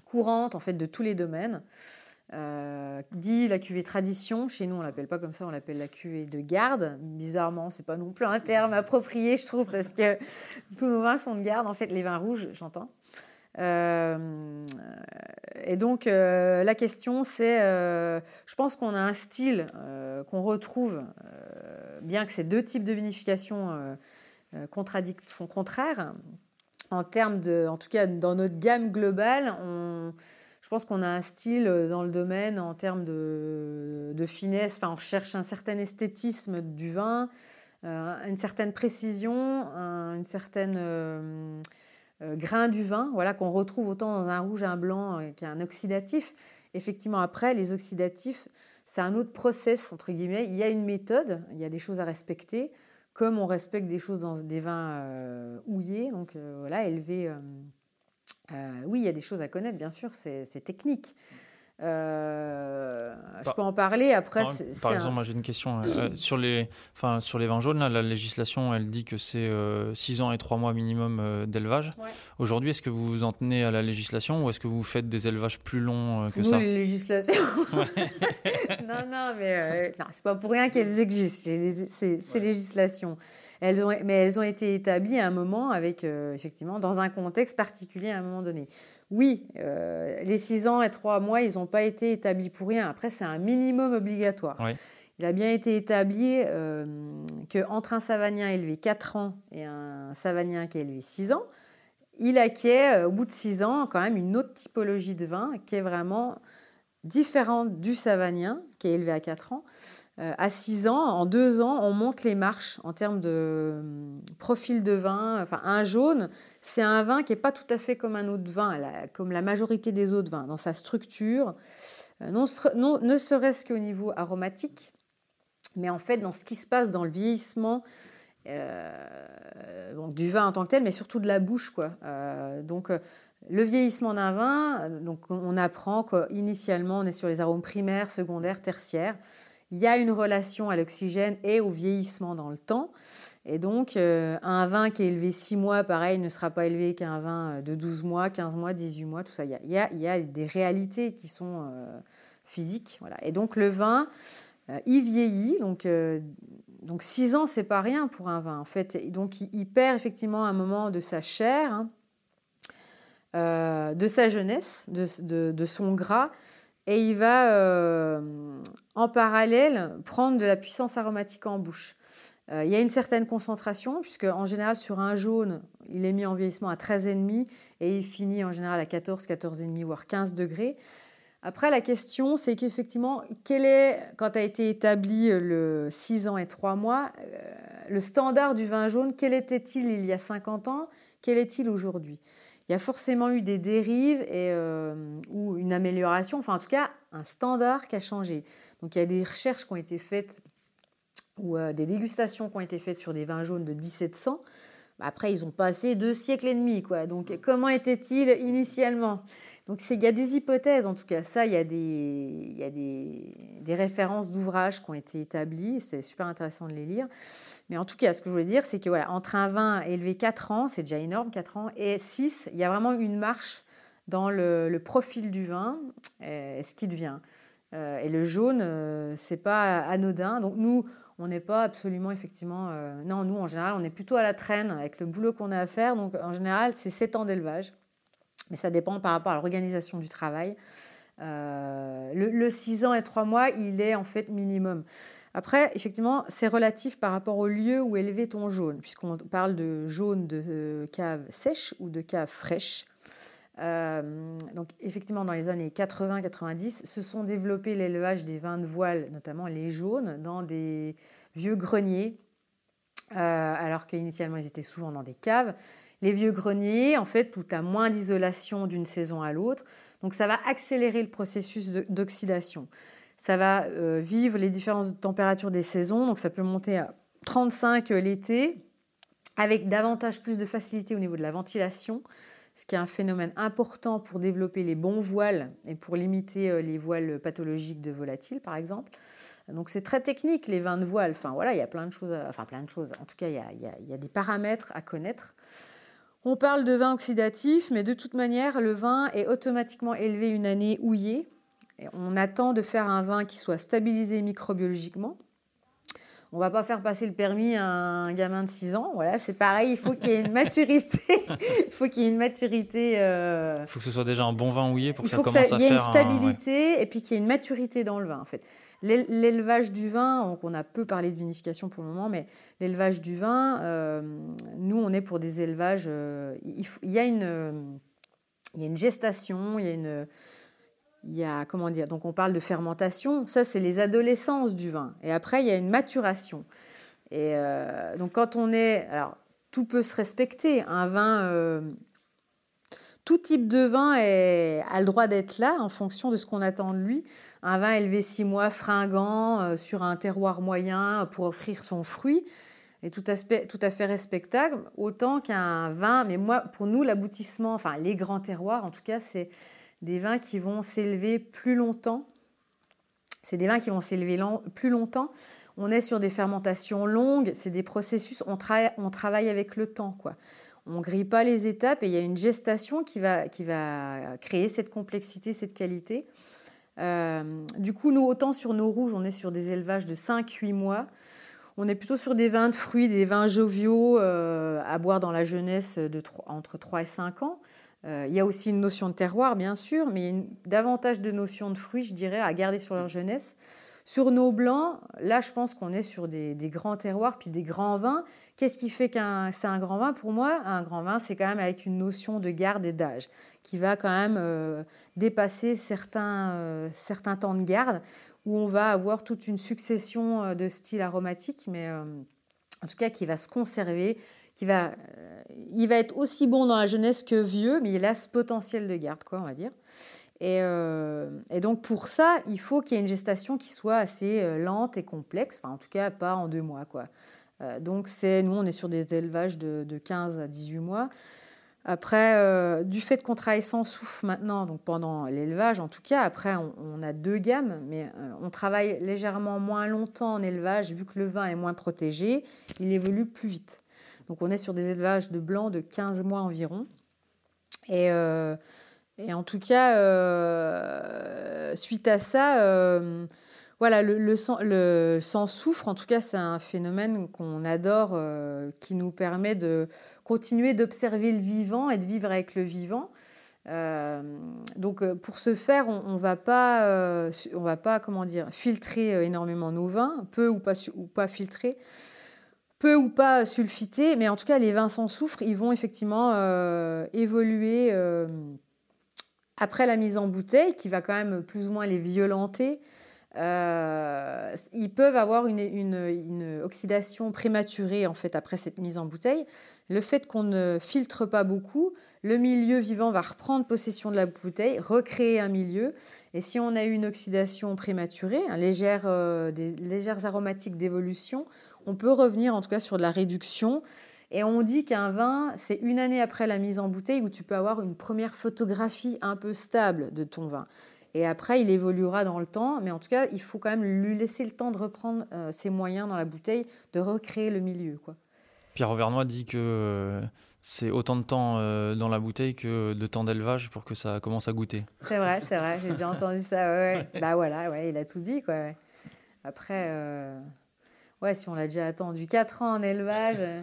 courante en fait de tous les domaines. Euh, dit la cuvée tradition, chez nous on l'appelle pas comme ça, on l'appelle la cuvée de garde. Bizarrement, c'est pas non plus un terme approprié, je trouve, parce que tous nos vins sont de garde. En fait, les vins rouges, j'entends. Euh, et donc euh, la question c'est, je pense qu'on a un style qu'on retrouve, bien que ces deux types de vinification sont contraires en termes de, en tout cas dans notre gamme globale, on, je pense qu'on a un style dans le domaine en termes de, finesse. Enfin, on cherche un certain esthétisme du vin, euh, une certaine précision, une certaine euh, euh, grain du vin, voilà qu'on retrouve autant dans un rouge, un blanc qu'un oxydatif. Effectivement, après, les oxydatifs, c'est un autre process entre guillemets. Il y a une méthode, il y a des choses à respecter comme on respecte des choses dans des vins euh, houillés, donc euh, voilà, élevés. Euh, oui, il y a des choses à connaître, bien sûr, c'est technique. Euh, je peux en parler après. Par, exemple, moi j'ai une question. Euh, sur, les, enfin, sur les vins jaunes, là, la législation elle dit que c'est 6 euh, ans et 3 mois minimum d'élevage. Aujourd'hui, est-ce que vous vous en tenez à la législation ou est-ce que vous faites des élevages plus longs que Nous, ça? les législations. non, non, mais c'est pas pour rien qu'elles existent, ces, ces législations. Elles ont, mais elles ont été établies à un moment avec, effectivement, dans un contexte particulier à un moment donné oui, euh, les 6 ans et 3 mois, ils n'ont pas été établis pour rien. Après, c'est un minimum obligatoire. Il a bien été établi euh, qu'entre un savagnin élevé 4 ans et un savagnin qui est élevé 6 ans, il acquiert, euh, au bout de 6 ans, quand même une autre typologie de vin qui est vraiment différente du savagnin, qui est élevé à 4 ans. Euh, à 6 ans, en 2 ans, on monte les marches en termes de hum, profil de vin. Enfin, un jaune, c'est un vin qui n'est pas tout à fait comme un autre vin, comme la majorité des autres vins, dans sa structure, euh, non, ne serait-ce qu'au niveau aromatique, mais en fait, dans ce qui se passe dans le vieillissement, euh, du vin en tant que tel, mais surtout de la bouche. Quoi. donc, le vieillissement d'un vin, donc on apprend qu'initialement, on est sur les arômes primaires, secondaires, tertiaires il y a une relation à l'oxygène et au vieillissement dans le temps. Et donc, euh, un vin qui est élevé 6 mois, pareil, ne sera pas élevé qu'un vin euh, de 12 mois, 15 mois, 18 mois, tout ça. Il y a, des réalités qui sont euh, physiques. Voilà. Et donc, le vin, il vieillit. Donc, donc 6 ans, c'est pas rien pour un vin. En fait, donc, il, perd effectivement un moment de sa chair, hein, de sa jeunesse, de, son gras et il va euh, en parallèle prendre de la puissance aromatique en bouche. Euh, il y a une certaine concentration, puisque en général sur un jaune, il est mis en vieillissement à 13,5 et il finit en général à 14, 14,5 voire 15 degrés. Après, la question, c'est qu'effectivement, quel est, quand a été établi le 6 ans et 3 mois, euh, le standard du vin jaune, quel était-il il y a 50 ans? Quel est-il aujourd'hui? Il y a forcément eu des dérives euh, ou une amélioration, enfin en tout cas un standard qui a changé. Donc il y a des recherches qui ont été faites ou euh, des dégustations qui ont été faites sur des vins jaunes de 1700. Après, ils ont passé deux siècles et demi. Quoi. Donc comment était-il initialement? Donc il y a des hypothèses, en tout cas ça, il y a des, y a des, des références d'ouvrages qui ont été établies, c'est super intéressant de les lire. Mais en tout cas, ce que je voulais dire, c'est que voilà, entre un vin élevé 4 ans, c'est déjà énorme, 4 ans, et 6, il y a vraiment une marche dans le, profil du vin, et ce qui devient. Euh, et le jaune, euh, c'est pas anodin. Donc nous, on n'est pas absolument effectivement. Euh, non, nous en général, on est plutôt à la traîne avec le boulot qu'on a à faire. Donc en général, c'est 7 ans d'élevage, mais ça dépend par rapport à l'organisation du travail. le, le 6 ans et 3 mois, il est en fait minimum. Après, effectivement, c'est relatif par rapport au lieu où élevé ton jaune, puisqu'on parle de jaune de euh, cave sèche ou de cave fraîche. Euh, donc, effectivement, dans les années 80-90, se sont développés l'élevage des vins de voile, notamment les jaunes, dans des vieux greniers, euh, alors qu'initialement, ils étaient souvent dans des caves. Les vieux greniers, en fait, tout a moins d'isolation d'une saison à l'autre, donc ça va accélérer le processus d'oxydation. Ça va euh, vivre les différences de température des saisons. Donc ça peut monter à 35 l'été, avec davantage plus de facilité au niveau de la ventilation, ce qui est un phénomène important pour développer les bons voiles et pour limiter euh, les voiles pathologiques de volatiles, par exemple. Donc c'est très technique les vins de voile. Enfin voilà, il y a plein de choses, enfin plein de choses. En tout cas, il y a, il y a des paramètres à connaître. On parle de vin oxydatif, mais de toute manière, le vin est automatiquement élevé une année houillée on attend de faire un vin qui soit stabilisé microbiologiquement. On va pas faire passer le permis à un gamin de 6 ans. Voilà, c'est pareil, il faut qu'il y ait une maturité. il faut qu'il y ait une maturité. Euh, il faut que ce soit déjà un bon vin houillé pour que ça commence à faire. Il y ait une stabilité et puis qu'il y ait une maturité dans le vin, en fait. L'élevage du vin, donc on a peu parlé de vinification pour le moment, mais l'élevage du vin, euh, nous, on est pour des élevages. Euh, il, y a une, il y a une gestation, il y a une il y a, comment dire, donc on parle de fermentation, ça c'est les adolescences du vin. Et après, il y a une maturation. Et euh, donc quand on est, alors tout peut se respecter. Un vin, euh, tout type de vin a le droit d'être là en fonction de ce qu'on attend de lui. Un vin élevé six mois, fringant, euh, sur un terroir moyen pour offrir son fruit est tout, aspect, tout à fait respectable, autant qu'un vin. Mais moi, pour nous, l'aboutissement, enfin les grands terroirs, en tout cas, c'est des vins qui vont s'élever plus longtemps. C'est des vins qui vont s'élever plus longtemps. On est sur des fermentations longues, c'est des processus, on, travaille avec le temps. quoi. On ne grille pas les étapes et il y a une gestation qui va, créer cette complexité, cette qualité. Euh, du coup, nous, autant sur nos rouges, on est sur des élevages de 5-8 mois. On est plutôt sur des vins de fruits, des vins joviaux euh, à boire dans la jeunesse entre 3 et 5 ans. Euh, il y a aussi une notion de terroir, bien sûr, mais a davantage de notions de fruits, je dirais, à garder sur leur jeunesse. Sur nos blancs, là, je pense qu'on est sur des, grands terroirs, puis des grands vins. Qu'est-ce qui fait qu'un c'est un grand vin? Pour moi, un grand vin, c'est quand même avec une notion de garde et d'âge, qui va quand même euh, dépasser certains, euh, certains temps de garde, où on va avoir toute une succession de styles aromatiques, mais en tout cas qui va se conserver, qui va, il va être aussi bon dans la jeunesse que vieux, mais il a ce potentiel de garde, quoi, on va dire. Euh, et, donc pour ça, il faut qu'il y ait une gestation qui soit assez euh, lente et complexe, enfin en tout cas pas en deux mois. Quoi. Euh, donc c'est, nous on est sur des élevages de, 15 à 18 mois. Après, du fait qu'on travaille sans souffle maintenant, donc pendant l'élevage en tout cas, après on, a deux gammes, mais on travaille légèrement moins longtemps en élevage, vu que le vin est moins protégé, il évolue plus vite. Donc on est sur des élevages de blanc de 15 mois environ. Et et en tout cas, euh, suite à ça, euh, voilà, le, sang, souffre. En tout cas, c'est un phénomène qu'on adore, euh, qui nous permet de continuer d'observer le vivant et de vivre avec le vivant. donc, pour ce faire, on, ne va pas, on va pas, comment dire, filtrer énormément nos vins, peu ou pas, ou pas filtrer peu ou pas sulfiter, mais en tout cas, les vins sans soufre, ils vont effectivement évoluer après la mise en bouteille, qui va quand même plus ou moins les violenter, euh, ils peuvent avoir une, oxydation prématurée en fait après cette mise en bouteille. Le fait qu'on ne filtre pas beaucoup, le milieu vivant va reprendre possession de la bouteille, recréer un milieu. Et si on a eu une oxydation prématurée, un euh, des légères aromatiques d'évolution, on peut revenir en tout cas sur de la réduction et on dit qu'un vin, c'est une année après la mise en bouteille où tu peux avoir une première photographie un peu stable de ton vin. Et après, il évoluera dans le temps, mais en tout cas, il faut quand même lui laisser le temps de reprendre euh, ses moyens dans la bouteille, de recréer le milieu. Quoi. Pierre Auvernois dit que euh, c'est autant de temps euh, dans la bouteille que de temps d'élevage pour que ça commence à goûter. C'est vrai, c'est vrai, j'ai déjà entendu ça. Ouais, Bah voilà, ouais, il a tout dit. Quoi, Après, Ouais, si on l'a déjà attendu 4 ans en élevage. Euh,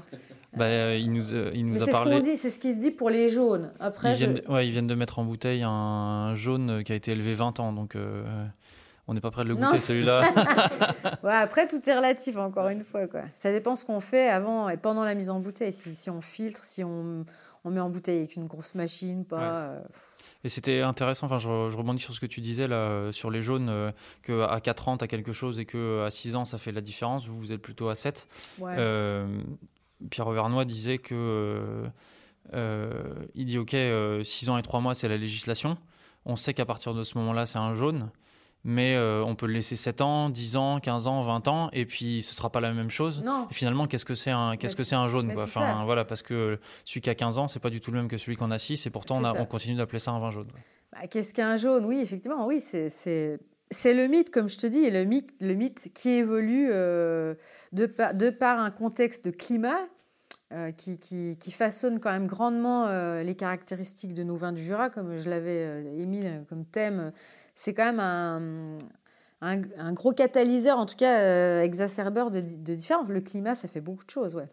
bah, euh, il nous, euh, il nous a parlé. C'est ce c'est ce qui se dit pour les jaunes. Après, ils, viennent, de, ouais, ils viennent de mettre en bouteille un jaune qui a été élevé 20 ans, donc on n'est pas prêt de le goûter celui-là. ouais, après, tout est relatif, encore une fois. Quoi. Ça dépend ce qu'on fait avant et pendant la mise en bouteille. Si, si on filtre, si on, on, met en bouteille avec une grosse machine, pas. Et c'était intéressant, enfin, je, rebondis sur ce que tu disais là, sur les jaunes, euh, qu'à 4 ans, tu as quelque chose et qu'à 6 ans, ça fait la différence. Vous, vous êtes plutôt à 7. Euh, Pierre Auvernois disait que. Euh, il dit Ok, 6 ans et 3 mois, c'est la législation. On sait qu'à partir de ce moment-là, c'est un jaune mais euh, on peut le laisser 7 ans, 10 ans, 15 ans, 20 ans, et puis ce sera pas la même chose. Non. Et finalement, qu'est-ce que c'est un, qu'est-ce que c'est un jaune quoi? Enfin, voilà, parce que celui qui a 15 ans, c'est pas du tout le même que celui qu'on a 6, et pourtant on, on, continue d'appeler ça un vin jaune. Bah, qu'est-ce qu'un jaune? Oui, effectivement, oui, c'est, le mythe, comme je te dis, et le mythe, le mythe qui évolue euh, de, par, de par un contexte de climat euh, qui, qui, qui, façonne quand même grandement les caractéristiques de nos vins du Jura, comme je l'avais émis comme thème c'est quand même un, un, gros catalyseur, en tout cas euh, exacerbeur de, de différences. Le climat, ça fait beaucoup de choses, ouais.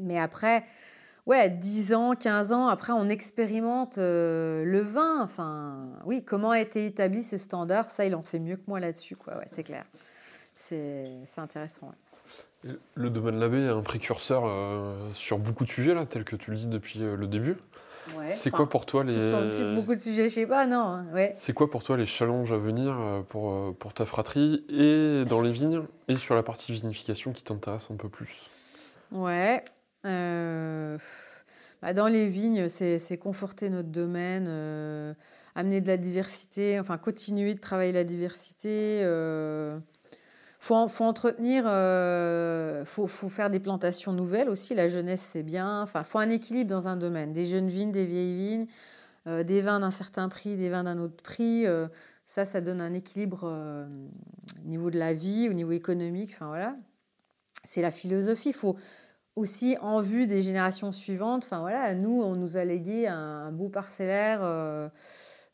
Mais après, ouais, 10 ans, 15 ans, après, on expérimente euh, le vin. Enfin, oui, comment a été établi ce standard? Ça, il en sait mieux que moi là-dessus, quoi. Ouais, c'est clair. C'est intéressant. Le domaine Labbé est un précurseur euh, sur beaucoup de sujets, là, tel que tu le dis depuis le début? C'est quoi pour toi les. beaucoup de sujets, je sais pas, non. Ouais. C'est quoi pour toi les challenges à venir euh, pour, euh, pour ta fratrie et dans les vignes et sur la partie vinification qui t'intéresse un peu plus? Ouais. Euh, bah, dans les vignes, c'est conforter notre domaine, amener de la diversité, enfin continuer de travailler la diversité faut, faut entretenir, euh, faut, faut, faire des plantations nouvelles aussi. La jeunesse, c'est bien. Enfin, faut un équilibre dans un domaine. Des jeunes vignes, des vieilles vignes, euh, des vins d'un certain prix, des vins d'un autre prix. Euh, ça, ça donne un équilibre euh, au niveau de la vie, au niveau économique. Enfin, voilà. C'est la philosophie. Il faut aussi, en vue des générations suivantes, enfin, voilà, nous, on nous a légué un beau parcellaire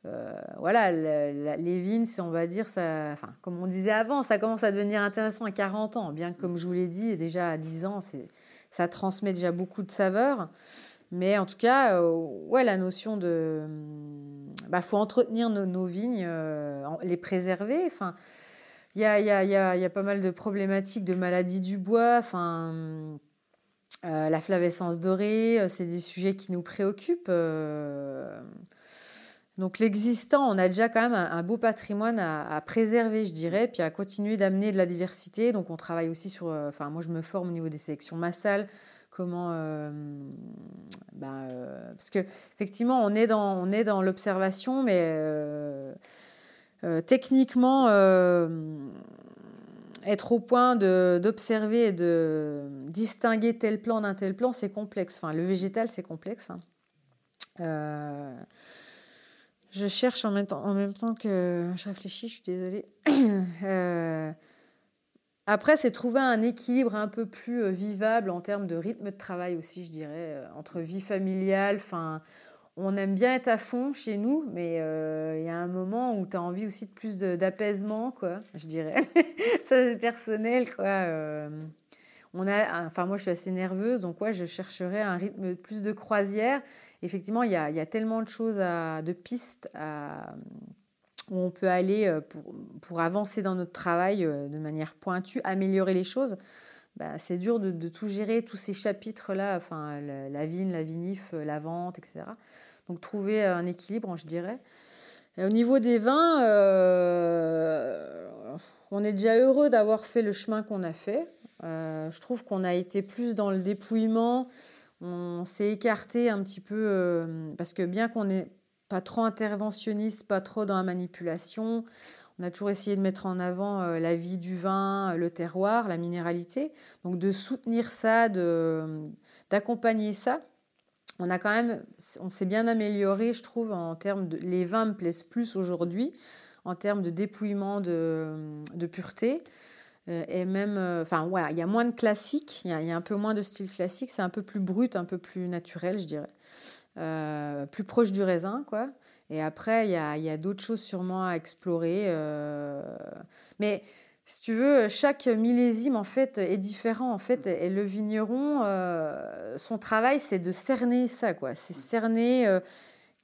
euh, voilà, les vignes, on va dire, enfin, comme on disait avant, ça commence à devenir intéressant à 40 ans, bien que, comme je vous l'ai dit, déjà à 10 ans, ça transmet déjà beaucoup de saveurs. Mais en tout cas, euh, ouais, la notion de. Il bah, faut entretenir nos, vignes, euh, les préserver. Enfin, Il y a, y, a, y, a, pas mal de problématiques de maladies du bois. Enfin, euh, la flavescence dorée, c'est des sujets qui nous préoccupent. Donc l'existant, on a déjà quand même un, beau patrimoine à, préserver, je dirais, puis à continuer d'amener de la diversité. Donc on travaille aussi sur, euh, enfin moi je me forme au niveau des sélections massales, comment, euh, ben, euh, parce que effectivement on est dans, on est dans l'observation, mais techniquement être au point d'observer et de distinguer tel plan d'un tel plan, c'est complexe. Enfin le végétal c'est complexe. Hein. Je cherche en même temps, que je réfléchis, je suis désolée. Euh, après, c'est trouver un équilibre un peu plus euh, vivable en termes de rythme de travail aussi, je dirais, euh, entre vie familiale. Enfin, on aime bien être à fond chez nous, mais il y a un moment où tu as envie aussi de plus d'apaisement, quoi, je dirais. Ça, c'est personnel, quoi. on a, enfin, moi, je suis assez nerveuse, donc ouais, je chercherais un rythme plus de croisière effectivement, il y a, tellement de choses, de pistes où on peut aller euh, pour, avancer dans notre travail euh, de manière pointue, améliorer les choses. Bah, c'est dur de, tout gérer, tous ces chapitres-là, enfin, la, vigne, la vinif, euh, la vente, etc. Donc trouver un équilibre, je dirais. au niveau des vins, on est déjà heureux d'avoir fait le chemin qu'on a fait. je trouve qu'on a été plus dans le dépouillement, on s'est écarté un petit peu euh, parce que bien qu'on n'est pas trop interventionniste, pas trop dans la manipulation, on a toujours essayé de mettre en avant euh, la vie du vin, le terroir, la minéralité. Donc de soutenir ça, d'accompagner ça. On a quand même, on s'est bien amélioré, je trouve, en termes de, les vins me plaisent plus aujourd'hui en termes de dépouillement de pureté. Euh, et même, euh, enfin, ouais, il y a moins de classique, il y, a un peu moins de style classique, c'est un peu plus brut, un peu plus naturel, je dirais. Euh, plus proche du raisin, quoi. Et après, il y a, y a d'autres choses sûrement à explorer. Mais si tu veux, chaque millésime, en fait, est différent, en fait. Et le vigneron, son travail, c'est de cerner ça, quoi. C'est cerner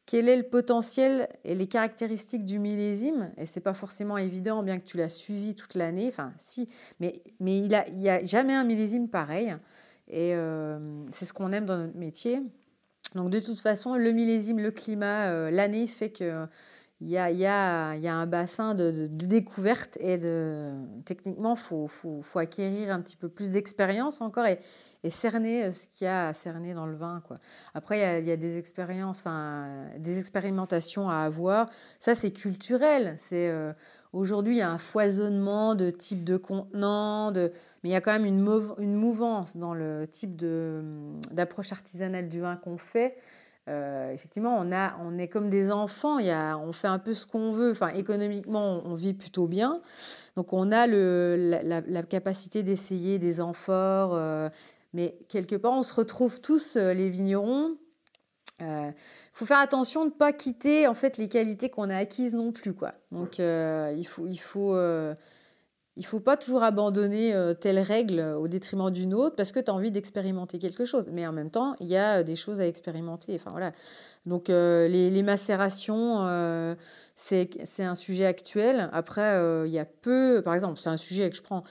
quel est le potentiel et les caractéristiques du millésime Et c'est pas forcément évident, bien que tu l'as suivi toute l'année. Enfin, si, mais, mais il n'y a, a, jamais un millésime pareil. Et euh, c'est ce qu'on aime dans notre métier. Donc, de toute façon, le millésime, le climat, euh, l'année fait que. Il y, a, un bassin de, de, découverte et techniquement, il faut, acquérir un petit peu plus d'expérience encore. Et, cerner euh, ce qu'il y a à cerner dans le vin. Après, il y, a, des expériences, enfin, des expérimentations à avoir. Ça, c'est culturel. Euh, aujourd'hui, il y a un foisonnement de types de contenants, mais il y a quand même une, mouvance dans le type d'approche artisanale du vin qu'on fait. Euh, effectivement, on, a, on est comme des enfants, y a, on fait un peu ce qu'on veut. Enfin, économiquement, on, vit plutôt bien. Donc, on a le, la, capacité d'essayer des amphores, mais quelque part, on se retrouve tous, euh, les vignerons. Il euh, faut faire attention de ne pas quitter en fait les qualités qu'on a acquises non plus. Quoi. Donc euh, il faut, il faut, il faut pas toujours abandonner telle règle au détriment d'une autre parce que tu as envie d'expérimenter quelque chose. Mais en même temps, il y a des choses à expérimenter. Enfin, voilà. Donc les, macérations, c'est un sujet actuel. Après, euh, il y a peu, par exemple, c'est un sujet que je prends,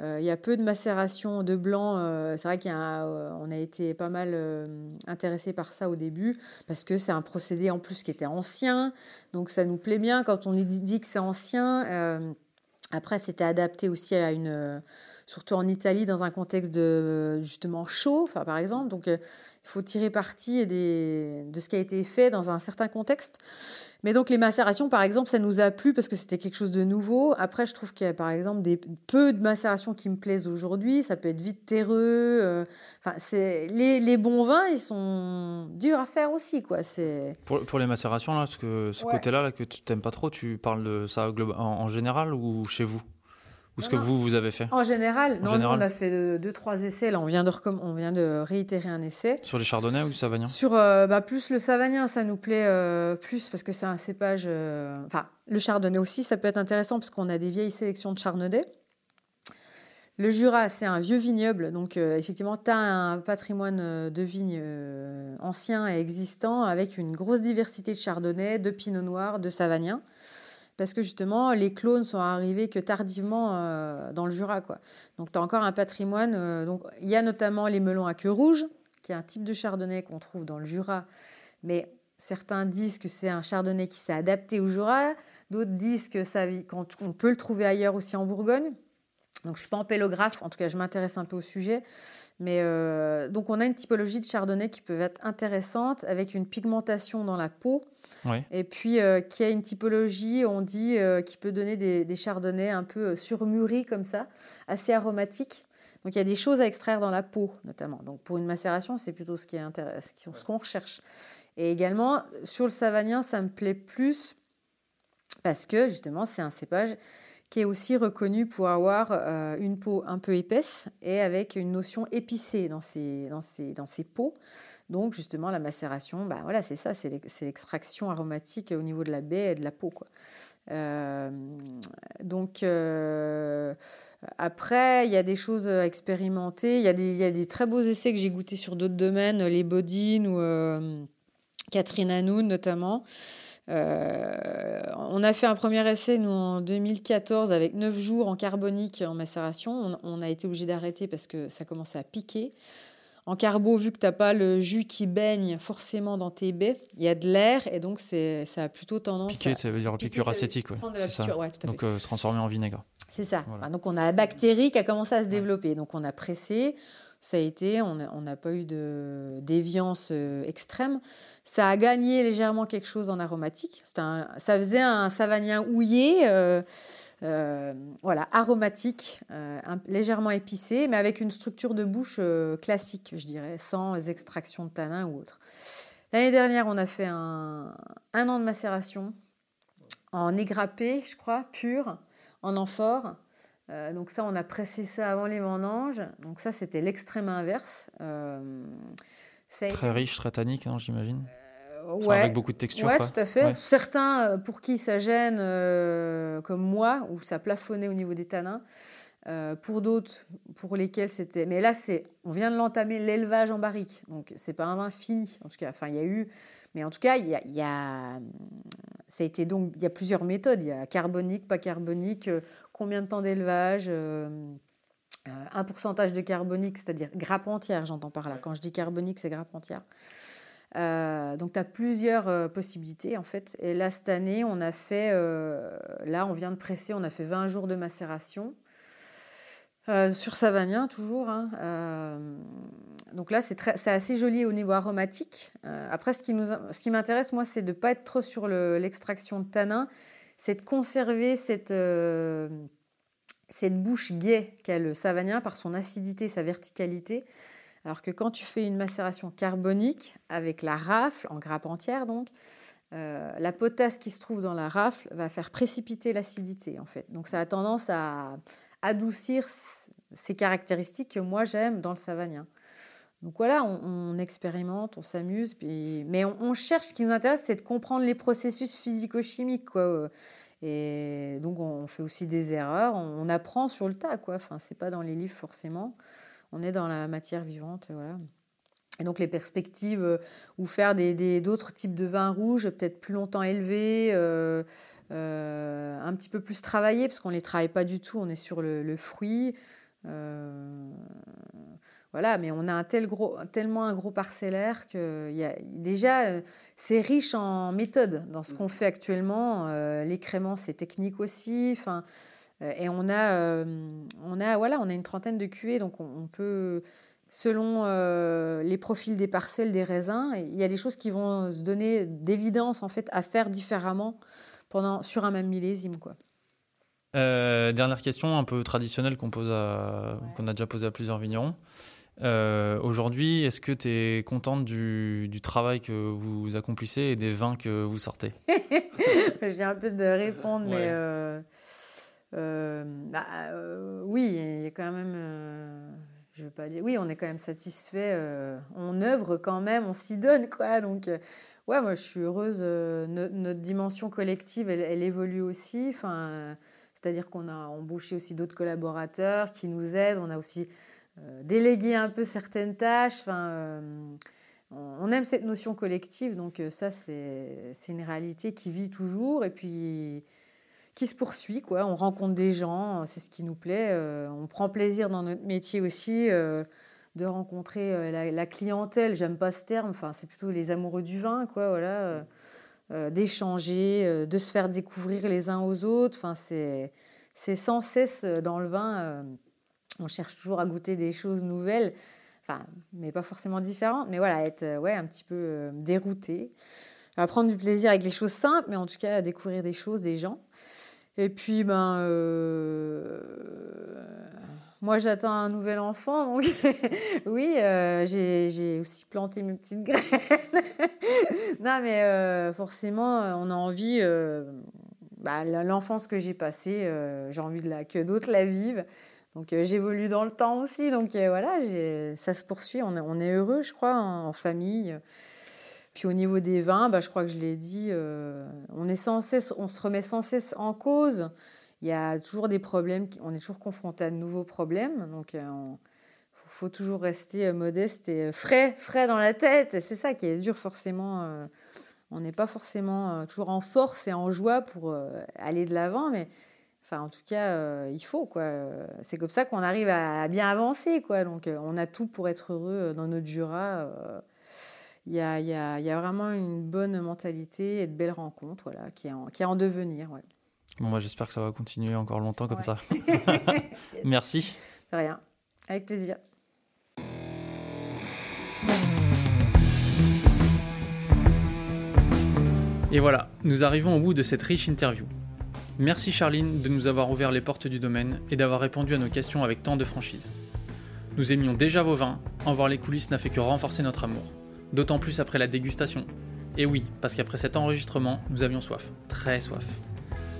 euh, il y a peu de macération de blanc. Euh, c'est vrai qu'on a, a été pas mal intéressé par ça au début, parce que c'est un procédé en plus qui était ancien. Donc ça nous plaît bien quand on dit que c'est ancien. Après, c'était adapté aussi à une surtout en Italie, dans un contexte de justement chaud, enfin, par exemple. Donc, il faut tirer parti des, de ce qui a été fait dans un certain contexte. Mais donc les macérations, par exemple, ça nous a plu parce que c'était quelque chose de nouveau. Après, je trouve qu'il y a par exemple des peu de macérations qui me plaisent aujourd'hui. Ça peut être vite terreux. Euh, enfin, c'est les, les, bons vins, ils sont durs à faire aussi, quoi. C'est pour, pour les macérations là, parce que ce côté-là là, que tu t'aimes pas trop, tu parles de ça en, en général ou chez vous? Ou ce que vous, vous avez fait En général, non, Nous, on a fait deux, trois essais. Là, on vient, de on vient de réitérer un essai. Sur les chardonnays ou le savagnin Sur euh, bah, plus le savagnin, ça nous plaît euh, plus parce que c'est un cépage. Euh, enfin, le chardonnay aussi, ça peut être intéressant parce qu'on a des vieilles sélections de chardonnay. Le Jura, c'est un vieux vignoble, donc effectivement, tu as un patrimoine de vignes ancien et existant avec une grosse diversité de chardonnay, de pinot noir, de savagnin parce que justement, les clones sont arrivés que tardivement euh, dans le Jura. Quoi. Donc, tu as encore un patrimoine. Euh, donc, il y a notamment les melons à queue rouge, qui est un type de chardonnay qu'on trouve dans le Jura, mais certains disent que c'est un chardonnay qui s'est adapté au Jura, d'autres disent qu'on peut le trouver ailleurs aussi en Bourgogne. Donc, je ne suis pas en pélographe, en tout cas, je m'intéresse un peu au sujet. Mais euh, donc, on a une typologie de chardonnay qui peut être intéressante, avec une pigmentation dans la peau. Et puis, euh, qui a une typologie, on dit, euh, qui peut donner des, des, chardonnays un peu surmûris, comme ça, assez aromatiques. Donc, il y a des choses à extraire dans la peau, notamment. Donc, pour une macération, c'est plutôt ce qui est intéressant, ce qu'on recherche. Et également, sur le savagnin, ça me plaît plus parce que, justement, c'est un cépage qui est aussi reconnu pour avoir euh, une peau un peu épaisse et avec une notion épicée dans ses, dans ses, dans ses peaux. Donc justement, la macération, bah, voilà, c'est ça, c'est l'extraction aromatique au niveau de la baie et de la peau. Quoi. Euh, donc euh, après, il y a des choses à expérimenter. Il y, a des, y a des très beaux essais que j'ai goûtés sur d'autres domaines, les Bodines ou Catherine Hanoun notamment. Euh, on a fait un premier essai, nous, en 2014, avec 9 jours en carbonique en macération. On, a été obligé d'arrêter parce que ça commençait à piquer. En carbo, vu que tu n'as pas le jus qui baigne forcément dans tes baies, il y a de l'air et donc ça a plutôt tendance Piquer, ça veut dire piqûre acétique. donc se transformer en vinaigre. C'est ça. donc on a la bactérie qui a commencé à se développer. Donc on a pressé ça a été, on n'a pas eu de déviance euh, extrême. Ça a gagné légèrement quelque chose en aromatique. ça faisait un savagnin houillé, euh, euh, voilà, aromatique, légèrement épicé, mais avec une structure de bouche classique, je dirais, sans extraction de tanin ou autre. L'année dernière, on a fait un, un an de macération en égrappé, je crois, pur, en amphore. Euh, donc ça, on a pressé ça avant les vendanges. Donc ça, c'était l'extrême inverse. Euh, très riche, très tannique, hein, j'imagine. Euh, ouais. avec beaucoup de texture. Oui, tout à fait. Certains, pour qui ça gêne, comme moi, où ça plafonnait au niveau des tanins. pour d'autres, pour lesquels c'était. Mais là, c'est, on vient de l'entamer l'élevage en barrique, donc c'est pas un vin fini. En tout cas, enfin, il y a eu, mais en tout cas, il y a, y a, ça a été donc, il y a plusieurs méthodes. Il y a carbonique, pas carbonique, combien de temps d'élevage, euh, euh, un pourcentage de carbonique, c'est-à-dire grappe entière, j'entends par là. Quand je dis carbonique, c'est grappe entière. Euh, donc, tu as plusieurs possibilités en fait. Et là, cette année, on a fait, là, on vient de presser, on a fait 20 jours de macération. sur Savagnin, toujours. Hein. donc là, c'est assez joli au niveau aromatique. après, ce qui, nous, ce qui m'intéresse, moi, c'est de ne pas être trop sur l'extraction de tanin, c'est de conserver cette, euh, cette bouche gaie qu'a le savagnin par son acidité, sa verticalité. Alors que quand tu fais une macération carbonique avec la rafle, en grappe entière donc, euh, la potasse qui se trouve dans la rafle va faire précipiter l'acidité en fait. Donc ça a tendance à adoucir ces caractéristiques que moi j'aime dans le savagnin. Donc voilà, on, expérimente, on s'amuse, mais on, cherche, ce qui nous intéresse, c'est de comprendre les processus physico-chimiques. Quoi. Et donc on fait aussi des erreurs, on, apprend sur le tas. Quoi. Enfin, c'est pas dans les livres forcément, on est dans la matière vivante. Voilà. Et donc les perspectives, euh, ou faire d'autres types de vins rouges, peut-être plus longtemps élevés, euh, euh, un petit peu plus travaillés, parce qu'on ne les travaille pas du tout, on est sur le fruit. Voilà, mais on a un tel gros, tellement un gros parcellaire que y a, déjà, euh, c'est riche en méthodes dans ce qu'on fait actuellement. Euh, l'écrément, c'est technique aussi. Enfin, euh, et on a, on, a, voilà, on a une trentaine de cuvées, donc on, peut, selon les profils des parcelles, des raisins, il y a des choses qui vont se donner d'évidence en fait à faire différemment pendant, sur un même millésime. Quoi. dernière question un peu traditionnelle qu'on pose qu'on a déjà posée à plusieurs vignerons. Euh, aujourd'hui, est-ce que tu es contente du, travail que vous accomplissez et des vins que vous sortez J'ai un peu de répondre, mais euh, euh, bah, oui, il y a quand même. je veux pas dire. Oui, on est quand même satisfait. on œuvre quand même, on s'y donne, quoi. Donc, ouais, moi, je suis heureuse. notre dimension collective, elle, elle évolue aussi. Enfin, c'est-à-dire qu'on a embauché aussi d'autres collaborateurs qui nous aident. On a aussi déléguer un peu certaines tâches. Enfin, euh, on aime cette notion collective, donc euh, ça, c'est une réalité qui vit toujours. Et puis, qui se poursuit. Quoi. On rencontre des gens, c'est ce qui nous plaît. on prend plaisir dans notre métier aussi de rencontrer la, clientèle. J'aime pas ce terme, enfin, c'est plutôt les amoureux du vin, quoi, voilà. d'échanger, de se faire découvrir les uns aux autres. Enfin, c'est sans cesse dans le vin. On cherche toujours à goûter des choses nouvelles mais pas forcément différentes, mais voilà, être euh, ouais, un petit peu euh, dérouté, à prendre du plaisir avec les choses simples, mais en tout cas à découvrir des choses, des gens. Et puis, ben, euh, moi j'attends un nouvel enfant, donc oui, j'ai aussi planté mes petites graines. non, mais forcément, on a envie, bah, l'enfance que j'ai passée, j'ai envie de la, que d'autres la vivent. Donc euh, j'évolue dans le temps aussi. Donc euh, voilà, ça se poursuit. On est, heureux, je crois, en, famille. Puis au niveau des vins, bah, je crois que je l'ai dit, euh, on, est sans cesse, on se remet sans cesse en cause. Il y a toujours des problèmes, on est toujours confronté à de nouveaux problèmes. Donc il faut toujours rester modeste et frais, frais dans la tête. C'est ça qui est dur forcément. on n'est pas forcément toujours en force et en joie pour aller de l'avant, mais Enfin, en tout cas, euh, il faut quoi. C'est comme ça qu'on arrive à, bien avancer quoi. Donc, euh, on a tout pour être heureux euh, dans notre Jura. Il y, a, y, a, y, a, vraiment une bonne mentalité et de belles rencontres, voilà, qui est en, qui est en devenir. Ouais. Bon, moi, j'espère que ça va continuer encore longtemps comme ça. Merci. De rien. Avec plaisir. Et voilà, nous arrivons au bout de cette riche interview. Merci Charline de nous avoir ouvert les portes du domaine et d'avoir répondu à nos questions avec tant de franchise. Nous aimions déjà vos vins, en voir les coulisses n'a fait que renforcer notre amour, d'autant plus après la dégustation. Et oui, parce qu'après cet enregistrement, nous avions soif, très soif.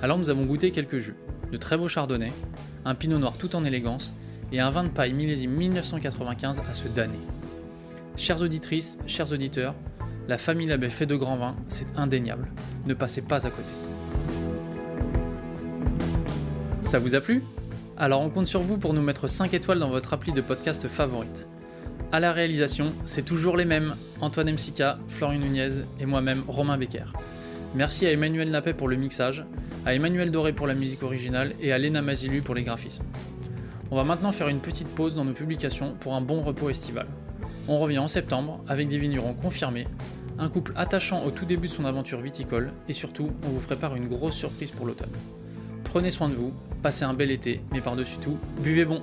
Alors nous avons goûté quelques jus, de très beaux chardonnays, un pinot noir tout en élégance et un vin de paille millésime 1995 à se damner. Chères auditrices, chers auditeurs, la famille Labbé fait de grands vins, c'est indéniable. Ne passez pas à côté. Ça vous a plu? Alors on compte sur vous pour nous mettre 5 étoiles dans votre appli de podcast favorite. À la réalisation, c'est toujours les mêmes, Antoine Msika, Florian Nunez et moi-même Romain Becker. Merci à Emmanuel Napet pour le mixage, à Emmanuel Doré pour la musique originale et à Lena Mazilu pour les graphismes. On va maintenant faire une petite pause dans nos publications pour un bon repos estival. On revient en septembre avec des vignerons confirmés, un couple attachant au tout début de son aventure viticole et surtout, on vous prépare une grosse surprise pour l'automne. Prenez soin de vous, passez un bel été, mais par-dessus tout, buvez bon